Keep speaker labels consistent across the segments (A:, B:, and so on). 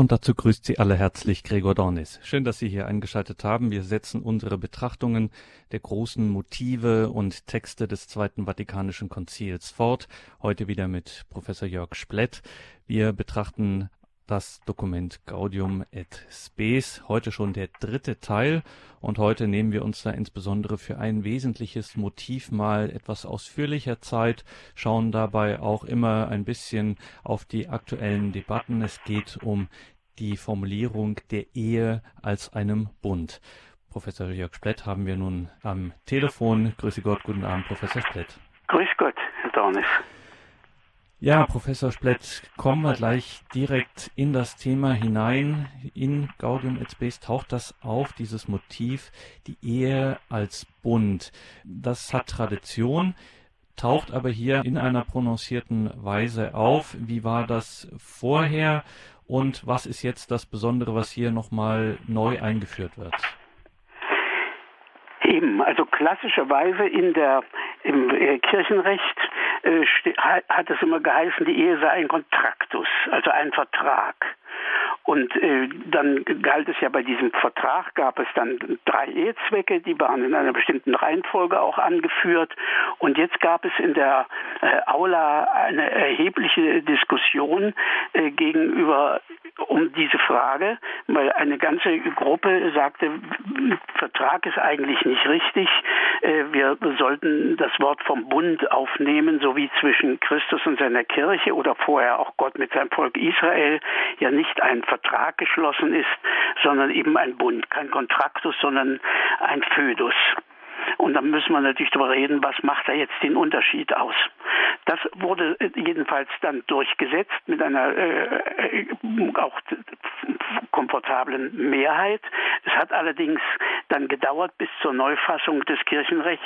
A: Und dazu grüßt Sie alle herzlich Gregor Dornis. Schön, dass Sie hier eingeschaltet haben. Wir setzen unsere Betrachtungen der großen Motive und Texte des Zweiten Vatikanischen Konzils fort. Heute wieder mit Professor Jörg Splett. Wir betrachten das Dokument Gaudium et Spes, heute schon der dritte Teil und heute nehmen wir uns da insbesondere für ein wesentliches Motiv mal etwas ausführlicher Zeit, schauen dabei auch immer ein bisschen auf die aktuellen Debatten. Es geht um die Formulierung der Ehe als einem Bund. Professor Jörg Splett haben wir nun am Telefon. Grüße Gott, guten Abend, Professor Splett.
B: Grüß Gott, Herr Dornis.
A: Ja, Professor Splett, kommen wir gleich direkt in das Thema hinein. In Gaudium et Spes taucht das auf, dieses Motiv, die Ehe als Bund. Das hat Tradition, taucht aber hier in einer prononcierten Weise auf. Wie war das vorher und was ist jetzt das Besondere, was hier nochmal neu eingeführt wird?
B: Eben, also klassischerweise in der, im äh, Kirchenrecht äh, hat es immer geheißen, die Ehe sei ein Kontraktus, also ein Vertrag. Und äh, dann galt es ja bei diesem Vertrag, gab es dann drei Ehezwecke, die waren in einer bestimmten Reihenfolge auch angeführt. Und jetzt gab es in der äh, Aula eine erhebliche Diskussion äh, gegenüber um diese Frage, weil eine ganze Gruppe sagte, Vertrag ist eigentlich nicht richtig. Äh, wir sollten das Wort vom Bund aufnehmen, so wie zwischen Christus und seiner Kirche oder vorher auch Gott mit seinem Volk Israel ja nicht ein Vertrag geschlossen ist, sondern eben ein Bund, kein Kontraktus, sondern ein Födus. Und dann müssen wir natürlich darüber reden, was macht da jetzt den Unterschied aus. Das wurde jedenfalls dann durchgesetzt mit einer äh, auch komfortablen Mehrheit. Es hat allerdings dann gedauert bis zur Neufassung des Kirchenrechts,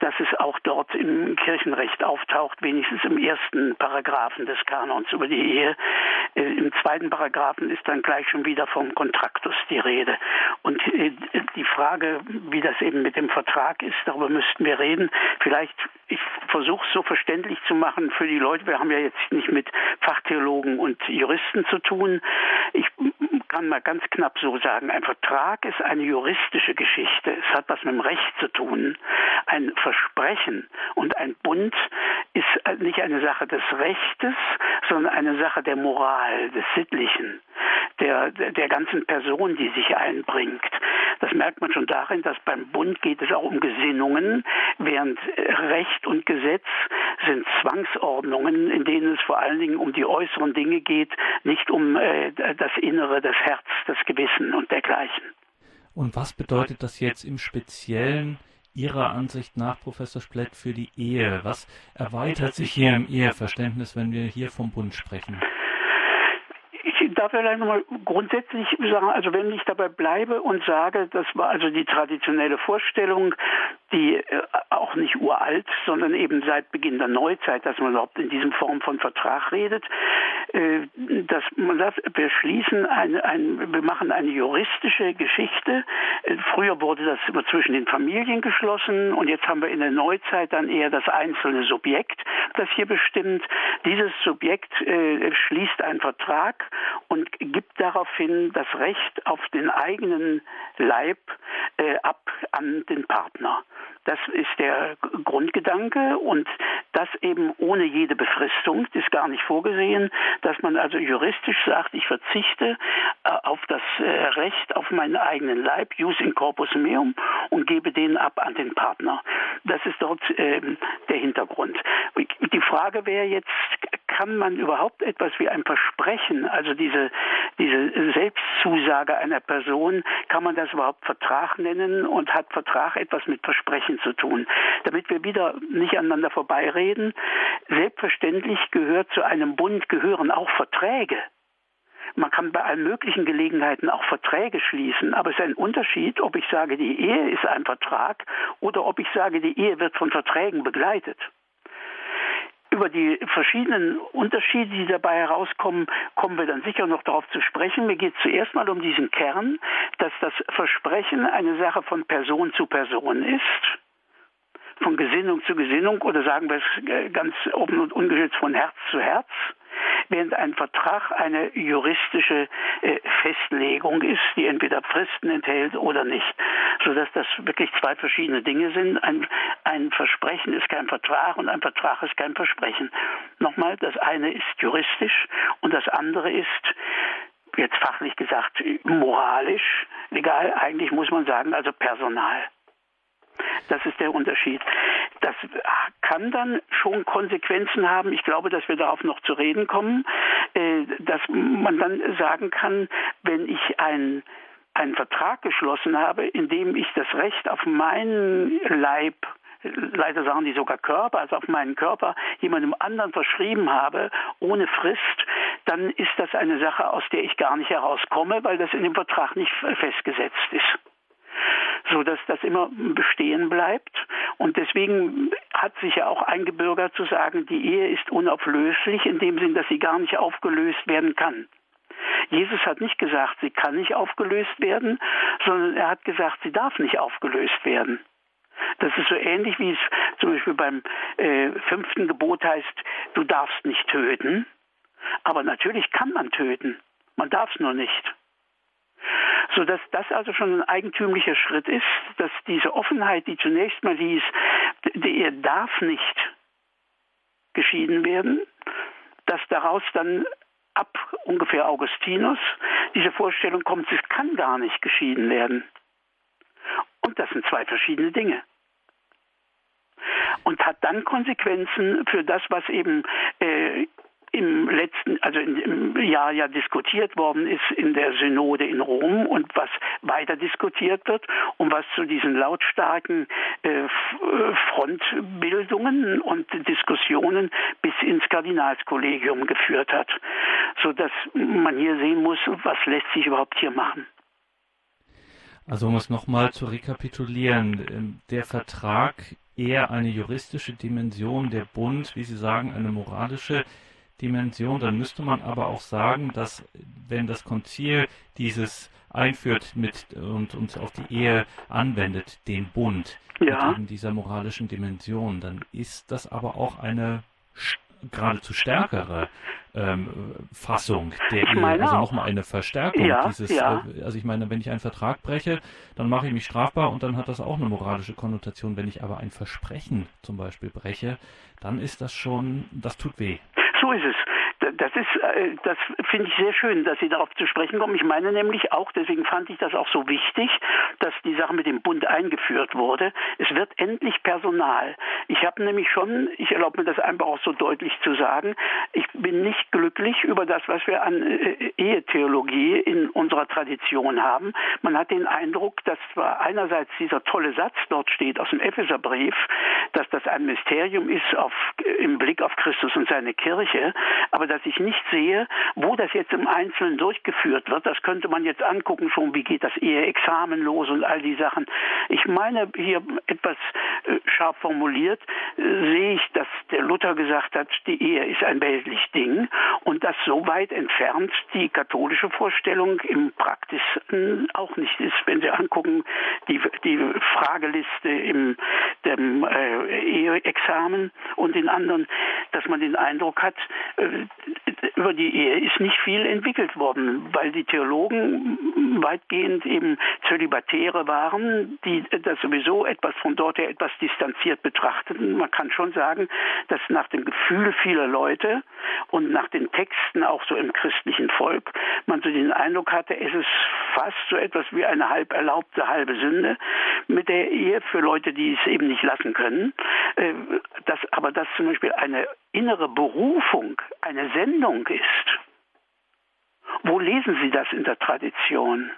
B: dass es auch dort im Kirchenrecht auftaucht, wenigstens im ersten Paragraphen des Kanons über die Ehe. Äh, Im zweiten Paragraphen ist dann gleich schon wieder vom Kontraktus die Rede. Und äh, die Frage, wie das eben mit dem Vertrag ist, darüber müssten wir reden. Vielleicht, ich versuche es so verständlich zu machen für die Leute. Wir haben ja jetzt nicht mit Fachtheologen und Juristen zu tun. Ich kann mal ganz knapp so sagen, ein Vertrag ist eine juristische Geschichte. Es hat was mit dem Recht zu tun. Ein Versprechen und ein Bund ist nicht eine Sache des Rechtes, sondern eine Sache der Moral, des Sittlichen, der, der ganzen Person, die sich einbringt. Das merkt man schon darin, dass beim Bund geht es auch um Gesinnungen, während Recht und Gesetz sind Zwangsordnungen, in denen es vor allen Dingen um die äußeren Dinge geht, nicht um äh, das Innere, das Herz, das Gewissen und dergleichen.
A: Und was bedeutet das jetzt im Speziellen Ihrer Ansicht nach, Professor Splett, für die Ehe? Was erweitert sich hier im Eheverständnis, wenn wir hier vom Bund sprechen?
B: Darf vielleicht nochmal grundsätzlich sagen, also wenn ich dabei bleibe und sage, das war also die traditionelle Vorstellung, die äh, auch nicht uralt, sondern eben seit Beginn der Neuzeit, dass man überhaupt in diesem Form von Vertrag redet, äh, dass man sagt, wir schließen ein, ein, wir machen eine juristische Geschichte. Äh, früher wurde das immer zwischen den Familien geschlossen und jetzt haben wir in der Neuzeit dann eher das einzelne Subjekt, das hier bestimmt. Dieses Subjekt schließt einen Vertrag und gibt daraufhin das Recht auf den eigenen Leib äh, ab an den Partner. Das ist der Grundgedanke und das eben ohne jede Befristung, das ist gar nicht vorgesehen, dass man also juristisch sagt, ich verzichte äh, auf das äh, Recht auf meinen eigenen Leib, jus in corpus meum, und gebe den ab an den Partner. Das ist dort ähm, der Hintergrund. Die Frage wäre jetzt, kann man überhaupt etwas wie ein Versprechen, also diese, diese Selbstzusage einer Person, kann man das überhaupt Vertrag nennen und hat Vertrag etwas mit Versprechen zu tun? Damit wir wieder nicht aneinander vorbeireden, selbstverständlich gehört zu einem Bund gehören auch Verträge. Man kann bei allen möglichen Gelegenheiten auch Verträge schließen, aber es ist ein Unterschied, ob ich sage, die Ehe ist ein Vertrag oder ob ich sage, die Ehe wird von Verträgen begleitet über die verschiedenen Unterschiede, die dabei herauskommen, kommen wir dann sicher noch darauf zu sprechen. Mir geht zuerst mal um diesen Kern, dass das Versprechen eine Sache von Person zu Person ist von Gesinnung zu Gesinnung oder sagen wir es ganz offen und ungeschützt von Herz zu Herz. Während ein Vertrag eine juristische äh, Festlegung ist, die entweder Fristen enthält oder nicht, sodass das wirklich zwei verschiedene Dinge sind. Ein, ein Versprechen ist kein Vertrag und ein Vertrag ist kein Versprechen. Nochmal, das eine ist juristisch und das andere ist jetzt fachlich gesagt moralisch, legal, eigentlich muss man sagen, also Personal. Das ist der Unterschied. Das kann dann schon Konsequenzen haben. Ich glaube, dass wir darauf noch zu reden kommen, äh, dass man dann sagen kann, wenn ich ein einen Vertrag geschlossen habe, in dem ich das Recht auf meinen Leib leider sagen die sogar Körper, also auf meinen Körper jemandem anderen verschrieben habe, ohne Frist, dann ist das eine Sache, aus der ich gar nicht herauskomme, weil das in dem Vertrag nicht festgesetzt ist so dass das immer bestehen bleibt. Und deswegen hat sich ja auch eingebürgert zu sagen, die Ehe ist unauflöslich in dem Sinn, dass sie gar nicht aufgelöst werden kann. Jesus hat nicht gesagt, sie kann nicht aufgelöst werden, sondern er hat gesagt, sie darf nicht aufgelöst werden. Das ist so ähnlich wie es zum Beispiel beim äh, fünften Gebot heißt, du darfst nicht töten. Aber natürlich kann man töten. Man darf es nur nicht sodass das also schon ein eigentümlicher Schritt ist, dass diese Offenheit, die zunächst mal hieß, er darf nicht geschieden werden, dass daraus dann ab ungefähr Augustinus diese Vorstellung kommt, es kann gar nicht geschieden werden. Und das sind zwei verschiedene Dinge und hat dann Konsequenzen für das, was eben äh, im letzten, also im Jahr ja diskutiert worden ist in der Synode in Rom und was weiter diskutiert wird und was zu diesen lautstarken äh, Frontbildungen und Diskussionen bis ins Kardinalskollegium geführt hat, so dass man hier sehen muss, was lässt sich überhaupt hier machen.
A: Also um es nochmal zu rekapitulieren, ähm, der Vertrag eher eine juristische Dimension, der Bund, wie Sie sagen, eine moralische Dimension, dann müsste man aber auch sagen, dass wenn das Konzil dieses einführt mit und uns auf die Ehe anwendet, den Bund ja. mit eben dieser moralischen Dimension, dann ist das aber auch eine geradezu stärkere ähm, Fassung der Ehe, also nochmal eine Verstärkung ja, dieses, ja. Äh, also ich meine, wenn ich einen Vertrag breche, dann mache ich mich strafbar und dann hat das auch eine moralische Konnotation. Wenn ich aber ein Versprechen zum Beispiel breche, dann ist das schon, das tut weh.
B: So ist es. Das ist, äh, das finde ich sehr schön, dass Sie darauf zu sprechen kommen. Ich meine nämlich auch, deswegen fand ich das auch so wichtig, dass die Sache mit dem Bund eingeführt wurde. Es wird endlich Personal. Ich habe nämlich schon, ich erlaube mir das einfach auch so deutlich zu sagen, ich bin nicht glücklich über das, was wir an äh, Ehetheologie in unserer Tradition haben. Man hat den Eindruck, dass zwar einerseits dieser tolle Satz dort steht aus dem Epheserbrief, dass das ein Mysterium ist auf, im Blick auf Christus und seine Kirche, aber dass ich nicht sehe, wo das jetzt im Einzelnen durchgeführt wird. Das könnte man jetzt angucken schon, wie geht das Eheexamen los und all die Sachen. Ich meine, hier etwas äh, scharf formuliert, äh, sehe ich, dass der Luther gesagt hat, die Ehe ist ein weltlich Ding und das so weit entfernt die katholische Vorstellung im Praktischen auch nicht ist. Wenn Sie angucken, die, die Frageliste im dem, äh, Eheexamen und den anderen, dass man den Eindruck hat, äh, über die Ehe ist nicht viel entwickelt worden, weil die Theologen weitgehend eben Zölibatäre waren, die das sowieso etwas von dort her etwas distanziert betrachteten. Man kann schon sagen, dass nach dem Gefühl vieler Leute und nach den Texten auch so im christlichen Volk man so den Eindruck hatte, es ist fast so etwas wie eine halb erlaubte halbe Sünde mit der Ehe für Leute, die es eben nicht lassen können. Äh, dass aber das zum Beispiel eine innere Berufung, eine Sendung ist. Wo lesen Sie das in der Tradition?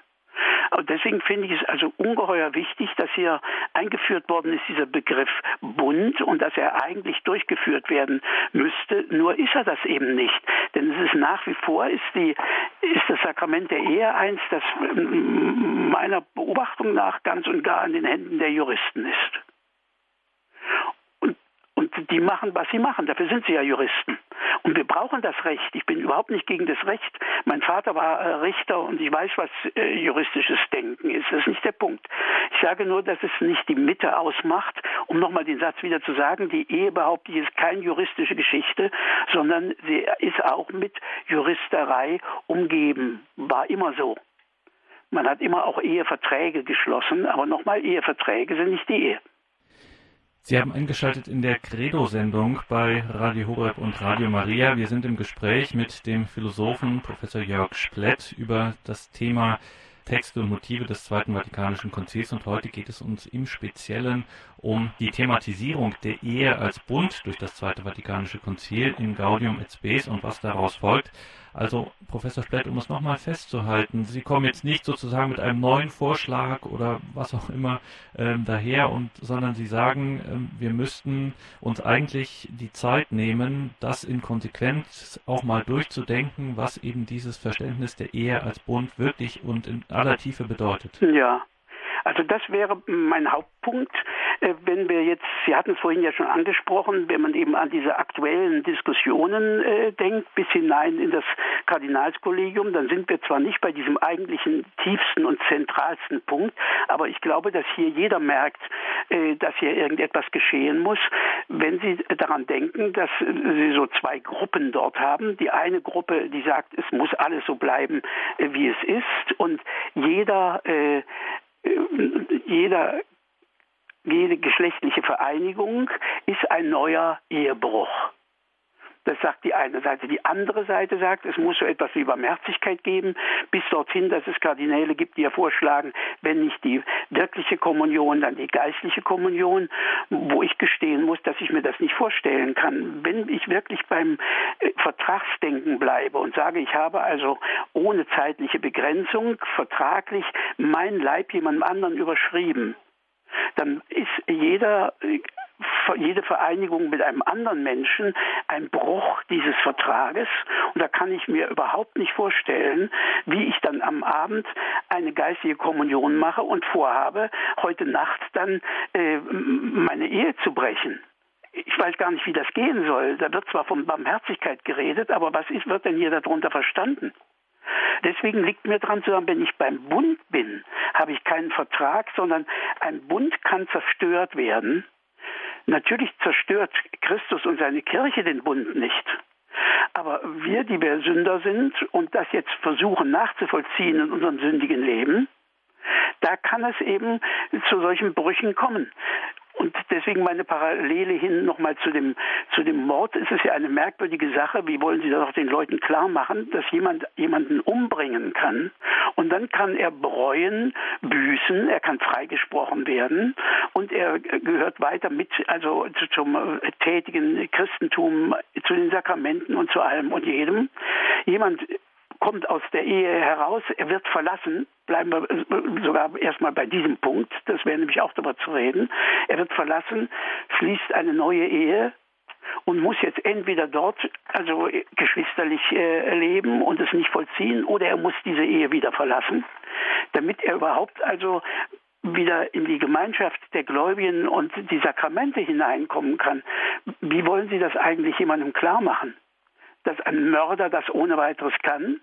B: Und deswegen finde ich es also ungeheuer wichtig, dass hier eingeführt worden ist, dieser Begriff Bund und dass er eigentlich durchgeführt werden müsste. Nur ist er das eben nicht. Denn es ist nach wie vor, ist, die, ist das Sakrament der Ehe eins, das meiner Beobachtung nach ganz und gar in den Händen der Juristen ist. Die machen, was sie machen. Dafür sind sie ja Juristen. Und wir brauchen das Recht. Ich bin überhaupt nicht gegen das Recht. Mein Vater war äh, Richter und ich weiß, was äh, juristisches Denken ist. Das ist nicht der Punkt. Ich sage nur, dass es nicht die Mitte ausmacht um nochmal den Satz wieder zu sagen, die Ehe behaupte ich ist keine juristische Geschichte, sondern sie ist auch mit Juristerei umgeben. War immer so. Man hat immer auch Eheverträge geschlossen, aber nochmal, Eheverträge sind nicht die Ehe.
A: Sie haben eingeschaltet in der Credo-Sendung bei Radio Horeb und Radio Maria. Wir sind im Gespräch mit dem Philosophen Professor Jörg Splett über das Thema Texte und Motive des Zweiten Vatikanischen Konzils und heute geht es uns im Speziellen um die Thematisierung der Ehe als Bund durch das Zweite Vatikanische Konzil in Gaudium et Spes und was daraus folgt. Also, Professor Splett, um es nochmal festzuhalten, Sie kommen jetzt nicht sozusagen mit einem neuen Vorschlag oder was auch immer ähm, daher, und, sondern Sie sagen, ähm, wir müssten uns eigentlich die Zeit nehmen, das in Konsequenz auch mal durchzudenken, was eben dieses Verständnis der Ehe als Bund wirklich und in aller Tiefe bedeutet.
B: Ja, also das wäre mein Hauptpunkt. Äh, wenn wir jetzt, Sie hatten es vorhin ja schon angesprochen, wenn man eben an diese aktuellen Diskussionen äh, denkt, bis hinein in das Kardinalskollegium, dann sind wir zwar nicht bei diesem eigentlichen tiefsten und zentralsten Punkt, aber ich glaube, dass hier jeder merkt, äh, dass hier irgendetwas geschehen muss, wenn Sie daran denken, dass Sie so zwei Gruppen dort haben. Die eine Gruppe, die sagt, es muss alles so bleiben, wie es ist und jeder jeder, jede geschlechtliche Vereinigung ist ein neuer Ehebruch. Das sagt die eine Seite. Die andere Seite sagt, es muss so etwas wie Barmherzigkeit geben, bis dorthin, dass es Kardinäle gibt, die ja vorschlagen, wenn nicht die wirkliche Kommunion, dann die geistliche Kommunion, wo ich gestehen muss, dass ich mir das nicht vorstellen kann. Wenn ich wirklich beim äh, Vertragsdenken bleibe und sage, ich habe also ohne zeitliche Begrenzung vertraglich mein Leib jemandem anderen überschrieben, dann ist jeder äh, jede Vereinigung mit einem anderen Menschen ein Bruch dieses Vertrages. Und da kann ich mir überhaupt nicht vorstellen, wie ich dann am Abend eine geistige Kommunion mache und vorhabe, heute Nacht dann äh, meine Ehe zu brechen ich weiß gar nicht, wie das gehen soll. Da wird zwar von Barmherzigkeit geredet, aber was ist, wird denn hier darunter verstanden? Deswegen liegt mir dran zu sagen, wenn ich beim Bund bin, habe ich keinen Vertrag, sondern ein Bund kann zerstört werden Natürlich zerstört Christus und seine Kirche den Bund nicht. Aber wir, die wir Sünder sind und das jetzt versuchen nachzuvollziehen in unserem sündigen Leben, da kann es eben zu solchen Brüchen kommen. Und deswegen meine Parallele hin nochmal zu dem, zu dem Mord. Es ist ja eine merkwürdige Sache. Wie wollen Sie das auch den Leuten klar machen, dass jemand jemanden umbringen kann? Und dann kann er bereuen, büßen, er kann freigesprochen werden und er gehört weiter mit, also zum tätigen Christentum, zu den Sakramenten und zu allem und jedem. Jemand kommt aus der Ehe heraus, er wird verlassen, bleiben wir sogar erstmal bei diesem Punkt, das wäre nämlich auch darüber zu reden, er wird verlassen, schließt eine neue Ehe und muss jetzt entweder dort also geschwisterlich äh, leben und es nicht vollziehen oder er muss diese Ehe wieder verlassen, damit er überhaupt also wieder in die Gemeinschaft der Gläubigen und die Sakramente hineinkommen kann. Wie wollen Sie das eigentlich jemandem klar machen? Dass ein Mörder das ohne weiteres kann?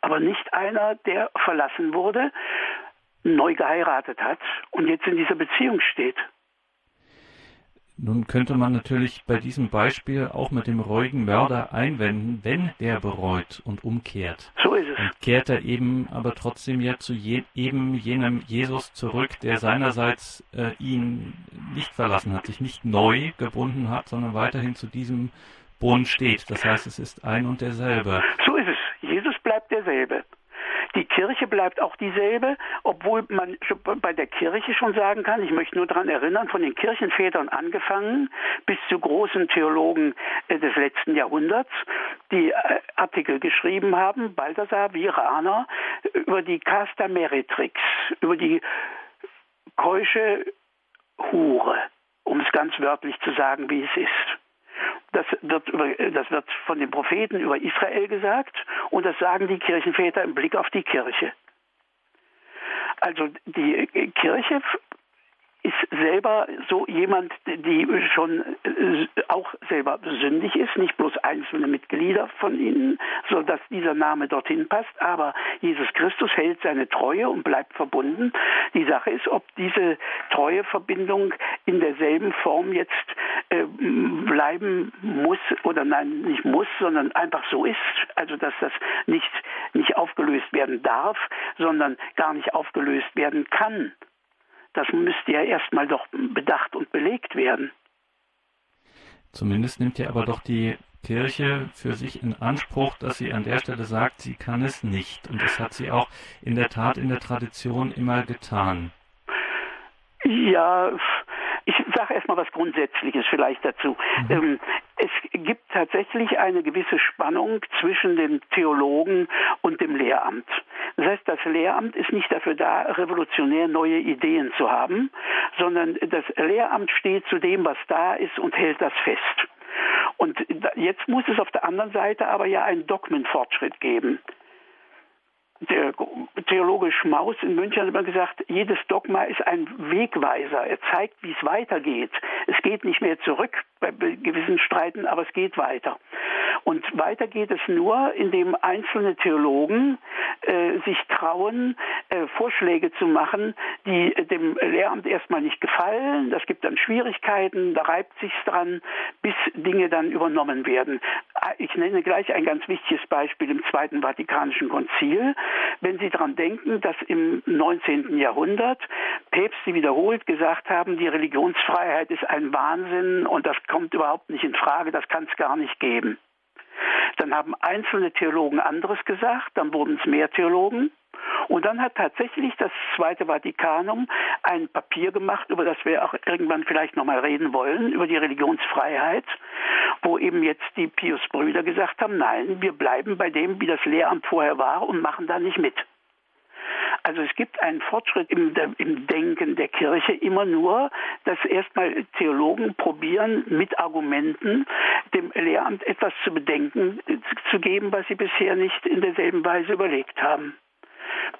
B: Aber nicht einer, der verlassen wurde, neu geheiratet hat und jetzt in dieser Beziehung steht.
A: Nun könnte man natürlich bei diesem Beispiel auch mit dem ruhigen Mörder einwenden, wenn der bereut und umkehrt.
B: So ist es. Und
A: kehrt er eben aber trotzdem ja zu je, eben jenem Jesus zurück, der seinerseits äh, ihn nicht verlassen hat, sich nicht neu gebunden hat, sondern weiterhin zu diesem Bund steht. Das heißt, es ist ein und derselbe.
B: So ist es bleibt derselbe. Die Kirche bleibt auch dieselbe, obwohl man bei der Kirche schon sagen kann, ich möchte nur daran erinnern, von den Kirchenvätern angefangen bis zu großen Theologen äh, des letzten Jahrhunderts, die äh, Artikel geschrieben haben, Balthasar Viraner, über die Casta Meretrix, über die keusche Hure, um es ganz wörtlich zu sagen, wie es ist. Das wird, über, das wird von den Propheten über Israel gesagt und das sagen die Kirchenväter im Blick auf die Kirche. Also die Kirche ist selber so jemand, die schon äh, auch selber sündig ist, nicht bloß einzelne Mitglieder von ihnen, so dass dieser Name dorthin passt, aber Jesus Christus hält seine Treue und bleibt verbunden. Die Sache ist, ob diese Treueverbindung in derselben Form jetzt äh, bleiben muss oder nein, nicht muss, sondern einfach so ist, also dass das nicht, nicht aufgelöst werden darf, sondern gar nicht aufgelöst werden kann. Das müsste ja erstmal doch bedacht und belegt werden.
A: Zumindest nimmt ja aber doch die Kirche für sich in Anspruch, dass sie an der Stelle sagt, sie kann es nicht. Und das hat sie auch in der Tat in der Tradition immer getan.
B: Ja, sage erstmal was Grundsätzliches vielleicht dazu. Mhm. Ähm, es gibt tatsächlich eine gewisse Spannung zwischen dem Theologen und dem Lehramt. Das heißt, das Lehramt ist nicht dafür da, revolutionär neue Ideen zu haben, sondern das Lehramt steht zu dem, was da ist und hält das fest. Und jetzt muss es auf der anderen Seite aber ja einen Dogmenfortschritt geben der Theologe Schmaus in München hat immer gesagt, jedes Dogma ist ein Wegweiser. Er zeigt, wie es weitergeht. Es geht nicht mehr zurück bei gewissen Streiten, aber es geht weiter. Und weiter geht es nur, indem einzelne Theologen äh, sich trauen, äh, Vorschläge zu machen, die dem Lehramt erstmal nicht gefallen. Das gibt dann Schwierigkeiten, da reibt sich's dran, bis Dinge dann übernommen werden. Ah, ich nenne gleich ein ganz wichtiges Beispiel im Zweiten Vatikanischen Konzil. Wenn Sie daran denken, dass im 19. Jahrhundert Päpste wiederholt gesagt haben, die Religionsfreiheit ist ein Wahnsinn und das kommt überhaupt nicht in Frage, das kann es gar nicht geben. Dann haben einzelne Theologen anderes gesagt, dann wurden es mehr Theologen. Und dann hat tatsächlich das Zweite Vatikanum ein Papier gemacht, über das wir auch irgendwann vielleicht nochmal reden wollen, über die Religionsfreiheit, wo eben jetzt die Pius-Brüder gesagt haben, nein, wir bleiben bei dem, wie das Lehramt vorher war und machen da nicht mit. Also es gibt einen Fortschritt im, im, Denken der Kirche immer nur, dass erstmal Theologen probieren, mit Argumenten dem Lehramt etwas zu bedenken zu geben, was sie bisher nicht in derselben Weise überlegt haben.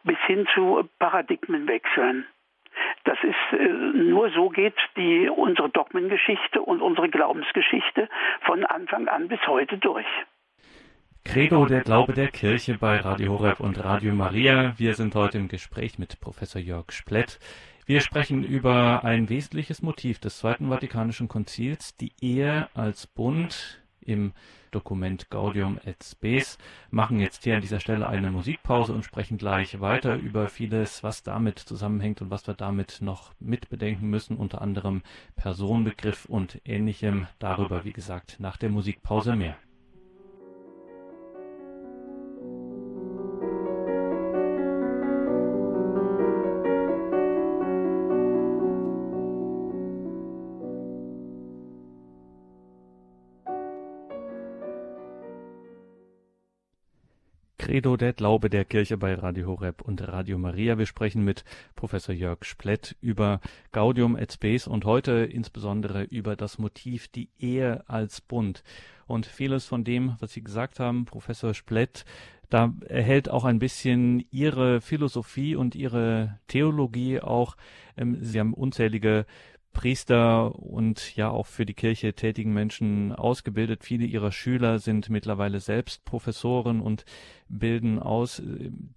B: Bis hin zu Paradigmenwechseln. Das ist äh, nur so geht die unsere Dogmengeschichte und unsere Glaubensgeschichte von Anfang an bis heute durch.
A: Credo, der Glaube der Kirche bei Radio Horeb und Radio Maria. Wir sind heute im Gespräch mit Professor Jörg Splett. Wir sprechen über ein wesentliches Motiv des Zweiten Vatikanischen Konzils, die Ehe als Bund im Dokument Gaudium et Spes, machen jetzt hier an dieser Stelle eine Musikpause und sprechen gleich weiter über vieles, was damit zusammenhängt und was wir damit noch mitbedenken müssen, unter anderem Personenbegriff und ähnlichem. Darüber, wie gesagt, nach der Musikpause mehr. Credo, der Glaube der Kirche bei Radio Horeb und Radio Maria. Wir sprechen mit Professor Jörg Splett über Gaudium et Spes und heute insbesondere über das Motiv die Ehe als Bund. Und vieles von dem, was Sie gesagt haben, Professor Splett, da erhält auch ein bisschen Ihre Philosophie und Ihre Theologie auch. Ähm, Sie haben unzählige Priester und ja auch für die Kirche tätigen Menschen ausgebildet. Viele ihrer Schüler sind mittlerweile selbst Professoren und bilden aus.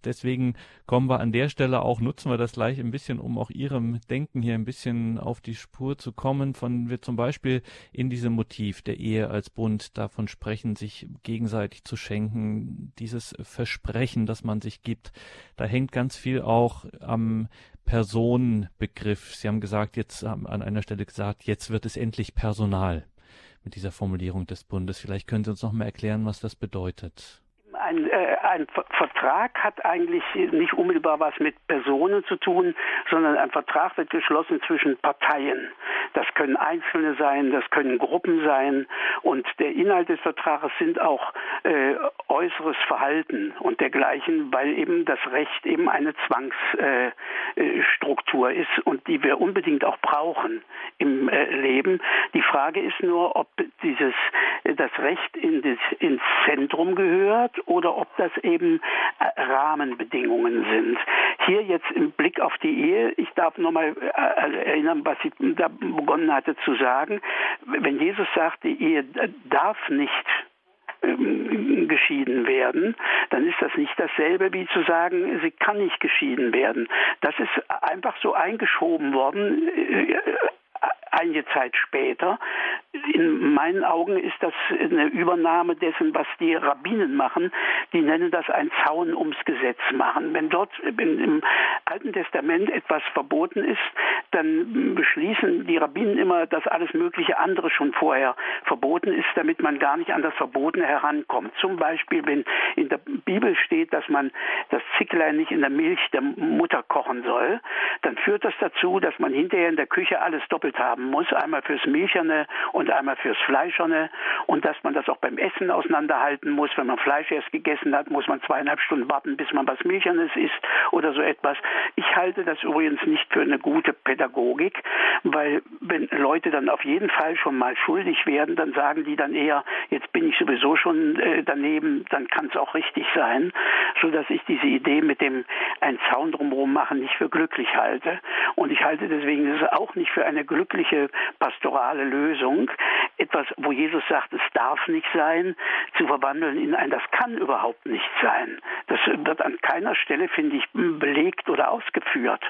A: Deswegen kommen wir an der Stelle auch, nutzen wir das gleich ein bisschen, um auch Ihrem Denken hier ein bisschen auf die Spur zu kommen, von wir zum Beispiel in diesem Motiv der Ehe als Bund davon sprechen, sich gegenseitig zu schenken, dieses Versprechen, das man sich gibt. Da hängt ganz viel auch am Personenbegriff. Sie haben gesagt, jetzt haben an einer Stelle gesagt, jetzt wird es endlich Personal mit dieser Formulierung des Bundes. Vielleicht können Sie uns noch mal erklären, was das bedeutet
B: ein, äh, ein Vertrag hat eigentlich nicht unmittelbar was mit Personen zu tun, sondern ein Vertrag wird geschlossen zwischen Parteien. Das können Einzelne sein, das können Gruppen sein und der Inhalt des Vertrages sind auch äh, äußeres Verhalten und dergleichen, weil eben das Recht eben eine Zwangsstruktur äh, äh ist und die wir unbedingt auch brauchen im äh, Leben. Die Frage ist nur, ob dieses das Recht in das, ins Zentrum gehört oder ob das eben äh, Rahmenbedingungen sind. Hier jetzt im Blick auf die Ehe, ich darf nochmal äh, erinnern, was ich da begonnen hatte zu sagen. Wenn Jesus sagt, die Ehe darf nicht ähm, geschieden werden, dann ist das nicht dasselbe wie zu sagen, sie kann nicht geschieden werden. Das ist einfach so eingeschoben worden äh, einige Zeit später. In meinen Augen ist das eine Übernahme dessen, was die Rabbinen machen. Die nennen das ein Zaun ums Gesetz machen. Wenn dort im Alten Testament etwas verboten ist, dann beschließen die Rabbinen immer, dass alles mögliche andere schon vorher verboten ist, damit man gar nicht an das Verbotene herankommt. Zum Beispiel, wenn in der Bibel steht, dass man das Zicklein nicht in der Milch der Mutter kochen soll, dann führt das dazu, dass man hinterher in der Küche alles doppelt haben muss, einmal fürs Milcherne und einmal fürs Fleischerne und dass man das auch beim Essen auseinanderhalten muss. Wenn man Fleisch erst gegessen hat, muss man zweieinhalb Stunden warten, bis man was Milchernes isst oder so etwas. Ich halte das übrigens nicht für eine gute Pädagogik, weil wenn Leute dann auf jeden Fall schon mal schuldig werden, dann sagen die dann eher, jetzt bin ich sowieso schon äh, daneben, dann kann es auch richtig sein, so dass ich diese Idee mit dem ein Zaun drumherum machen nicht für glücklich halte. Und ich halte deswegen das auch nicht für eine glückliche pastorale Lösung, etwas, wo Jesus sagt, es darf nicht sein, zu verwandeln in ein, das kann überhaupt nicht sein. Das wird an keiner Stelle, finde ich, belegt oder ausgeführt.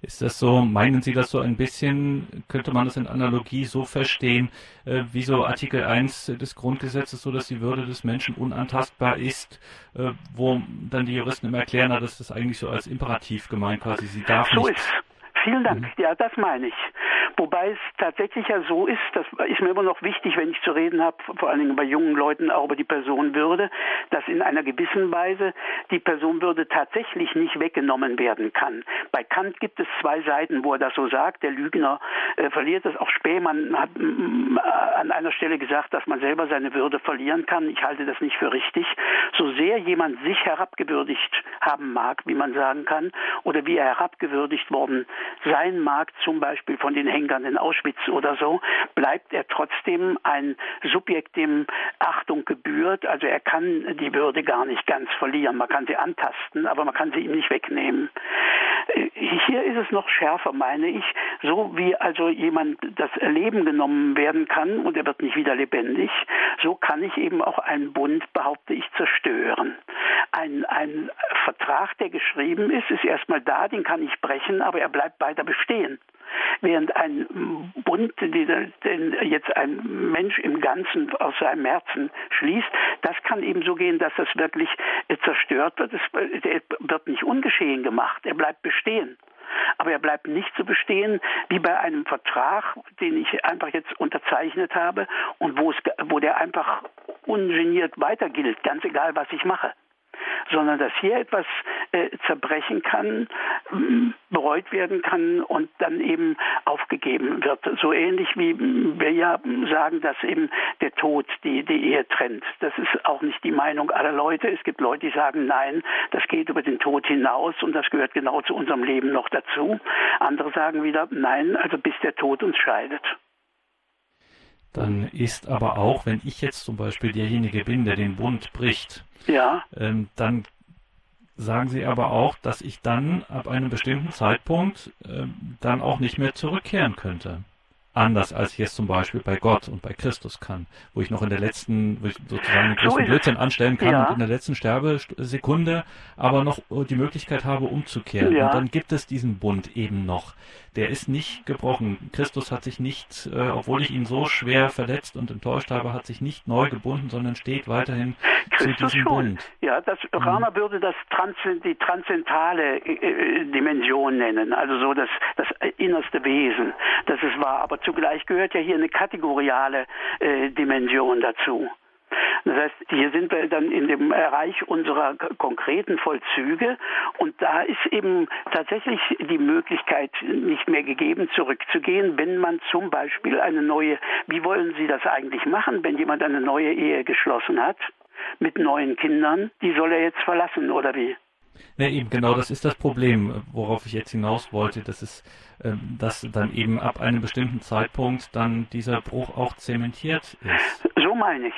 A: Ist das so, meinen Sie das so ein bisschen, könnte man das in Analogie so verstehen, äh, wie so Artikel 1 des Grundgesetzes, so dass die Würde des Menschen unantastbar ist, äh, wo dann die Juristen immer erklären, na, das ist eigentlich so als Imperativ gemeint quasi, sie darf
B: so
A: nicht.
B: Ist. Vielen Dank. Mhm. Ja, das meine ich. Wobei es tatsächlich ja so ist, das ist mir immer noch wichtig, wenn ich zu reden habe, vor allen Dingen bei jungen Leuten auch über die Personenwürde, dass in einer gewissen Weise die Personenwürde tatsächlich nicht weggenommen werden kann. Bei Kant gibt es zwei Seiten, wo er das so sagt. Der Lügner äh, verliert es. Auch Spähmann hat mm, an einer Stelle gesagt, dass man selber seine Würde verlieren kann. Ich halte das nicht für richtig. So sehr jemand sich herabgewürdigt haben mag, wie man sagen kann, oder wie er herabgewürdigt worden sein mag, zum Beispiel von den Dann in Auschwitz oder so, bleibt er trotzdem ein Subjekt, dem Achtung gebührt. Also er kann die Würde gar nicht ganz verlieren. Man kann sie antasten, aber man kann sie ihm nicht wegnehmen. Hier ist es noch schärfer, meine ich. So wie also jemand das Leben genommen werden kann und er wird nicht wieder lebendig, so kann ich eben auch einen Bund, behaupte ich, zerstören. Ein, ein Vertrag, der geschrieben ist, ist erstmal da, den kann ich brechen, aber er bleibt weiter bestehen. Während ein Bund, den jetzt ein Mensch im Ganzen aus seinem Herzen schließt, das kann eben so gehen, dass das wirklich zerstört wird. Es wird nicht ungeschehen gemacht, er bleibt bestehen. Aber er bleibt nicht so bestehen wie bei einem Vertrag, den ich einfach jetzt unterzeichnet habe und wo, es, wo der einfach ungeniert weiter gilt, ganz egal, was ich mache sondern dass hier etwas äh, zerbrechen kann, bereut werden kann und dann eben aufgegeben wird. So ähnlich wie wir ja sagen, dass eben der Tod die, die Ehe trennt. Das ist auch nicht die Meinung aller Leute. Es gibt Leute, die sagen, nein, das geht über den Tod hinaus und das gehört genau zu unserem Leben noch dazu. Andere sagen wieder, nein, also bis der Tod uns scheidet.
A: Dann ist aber auch, wenn ich jetzt zum Beispiel derjenige bin, der den Bund bricht,
B: ja.
A: ähm, dann sagen Sie aber auch, dass ich dann ab einem bestimmten Zeitpunkt ähm, dann auch nicht mehr zurückkehren könnte anders als ich es zum Beispiel bei Gott und bei Christus kann, wo ich noch in der letzten, wo ich sozusagen den größten Blödsinn anstellen kann ja. und in der letzten Sterbesekunde aber noch die Möglichkeit habe, umzukehren. Ja. Und dann gibt es diesen Bund eben noch. Der ist nicht gebrochen. Christus hat sich nicht, äh, obwohl ich ihn so schwer verletzt und enttäuscht habe, hat sich nicht neu gebunden, sondern steht weiterhin Christus zu diesem schon. Bund.
B: Ja, das mhm. Rama würde das Trans die transzendentale äh, äh, Dimension nennen, also so das, das innerste Wesen, das es war. Aber zugleich gehört ja hier eine kategoriale äh, Dimension dazu. Das heißt, hier sind wir dann in dem Bereich unserer konkreten Vollzüge und da ist eben tatsächlich die Möglichkeit nicht mehr gegeben, zurückzugehen, wenn man zum Beispiel eine neue, wie wollen Sie das eigentlich machen, wenn jemand eine neue Ehe geschlossen hat mit neuen Kindern, die soll er jetzt verlassen oder wie?
A: Ne, eben genau, das ist das Problem, worauf ich jetzt hinaus wollte, dass es, ähm, dass dann eben ab einem bestimmten Zeitpunkt dann dieser Bruch auch zementiert ist.
B: So meine ich.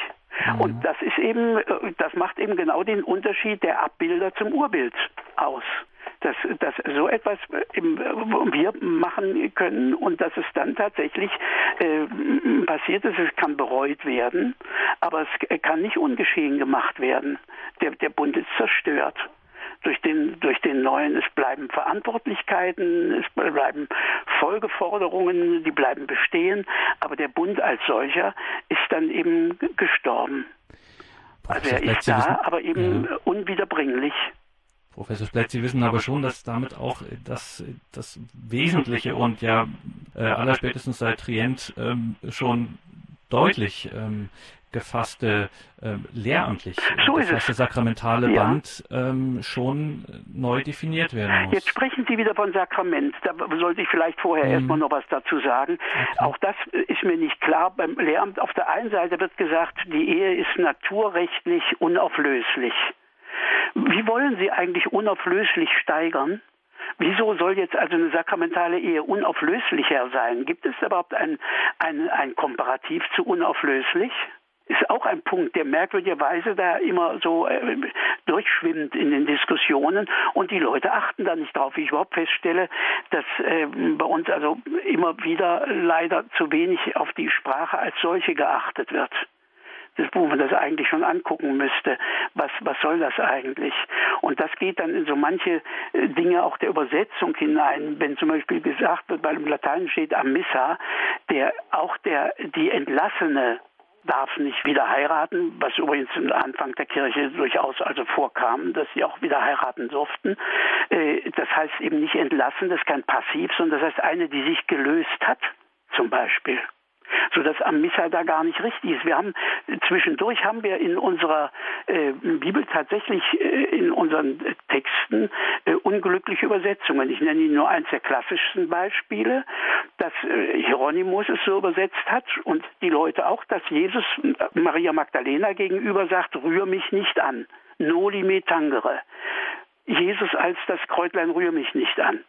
B: Mhm. Und das ist eben, äh, das macht eben genau den Unterschied der Abbilder zum Urbild aus. dass, dass so etwas wir machen können und dass es dann tatsächlich äh, passiert ist. Es kann bereut werden, aber es kann nicht ungeschehen gemacht werden. Der, der Bund ist zerstört durch den, durch den neuen, es bleiben Verantwortlichkeiten, es bleiben Folgeforderungen, die bleiben bestehen, aber der Bund als solcher ist dann eben gestorben. Also er ist da, aber eben ja. unwiederbringlich.
A: Professor Splett, Sie wissen aber schon, dass damit auch das, das Wesentliche und ja äh, allerspätestens seit Trient ähm, schon deutlich ähm, gefasste äh, lehramtlich so gefasste sakramentale ja. Band ähm, schon neu definiert werden muss.
B: Jetzt sprechen Sie wieder von Sakrament. Da sollte ich vielleicht vorher mhm. erstmal noch was dazu sagen. Okay. Auch das ist mir nicht klar. Beim Lehramt auf der einen Seite wird gesagt, die Ehe ist naturrechtlich unauflöslich. Wie wollen Sie eigentlich unauflöslich steigern? Wieso soll jetzt also eine sakramentale Ehe unauflöslicher sein? Gibt es überhaupt ein, ein, ein Komparativ zu unauflöslich? Ist auch ein Punkt, der merkwürdigerweise da immer so äh, durchschwimmt in den Diskussionen und die Leute achten da nicht drauf. Wie ich überhaupt feststelle, dass äh, bei uns also immer wieder leider zu wenig auf die Sprache als solche geachtet wird das wo man das eigentlich schon angucken müsste. Was, was soll das eigentlich? Und das geht dann in so manche äh, Dinge auch der Übersetzung hinein. Wenn zum Beispiel gesagt wird, weil im Latein steht Amissa, der, auch der, die Entlassene darf nicht wieder heiraten, was übrigens am Anfang der Kirche durchaus also vorkam, dass sie auch wieder heiraten durften. Äh, das heißt eben nicht entlassen, das ist kein Passiv, sondern das heißt eine, die sich gelöst hat, zum Beispiel so dass Amissa da gar nicht richtig ist. Wir haben zwischendurch haben wir in unserer äh, Bibel tatsächlich äh, in unseren Texten äh, unglückliche Übersetzungen. Ich nenne Ihnen nur eins der klassischsten Beispiele, dass äh, Hieronymus es so übersetzt hat und die Leute auch, dass Jesus Maria Magdalena gegenüber sagt, rühr mich nicht an. Noli me tangere. Jesus als das Kräutlein rühr mich nicht an.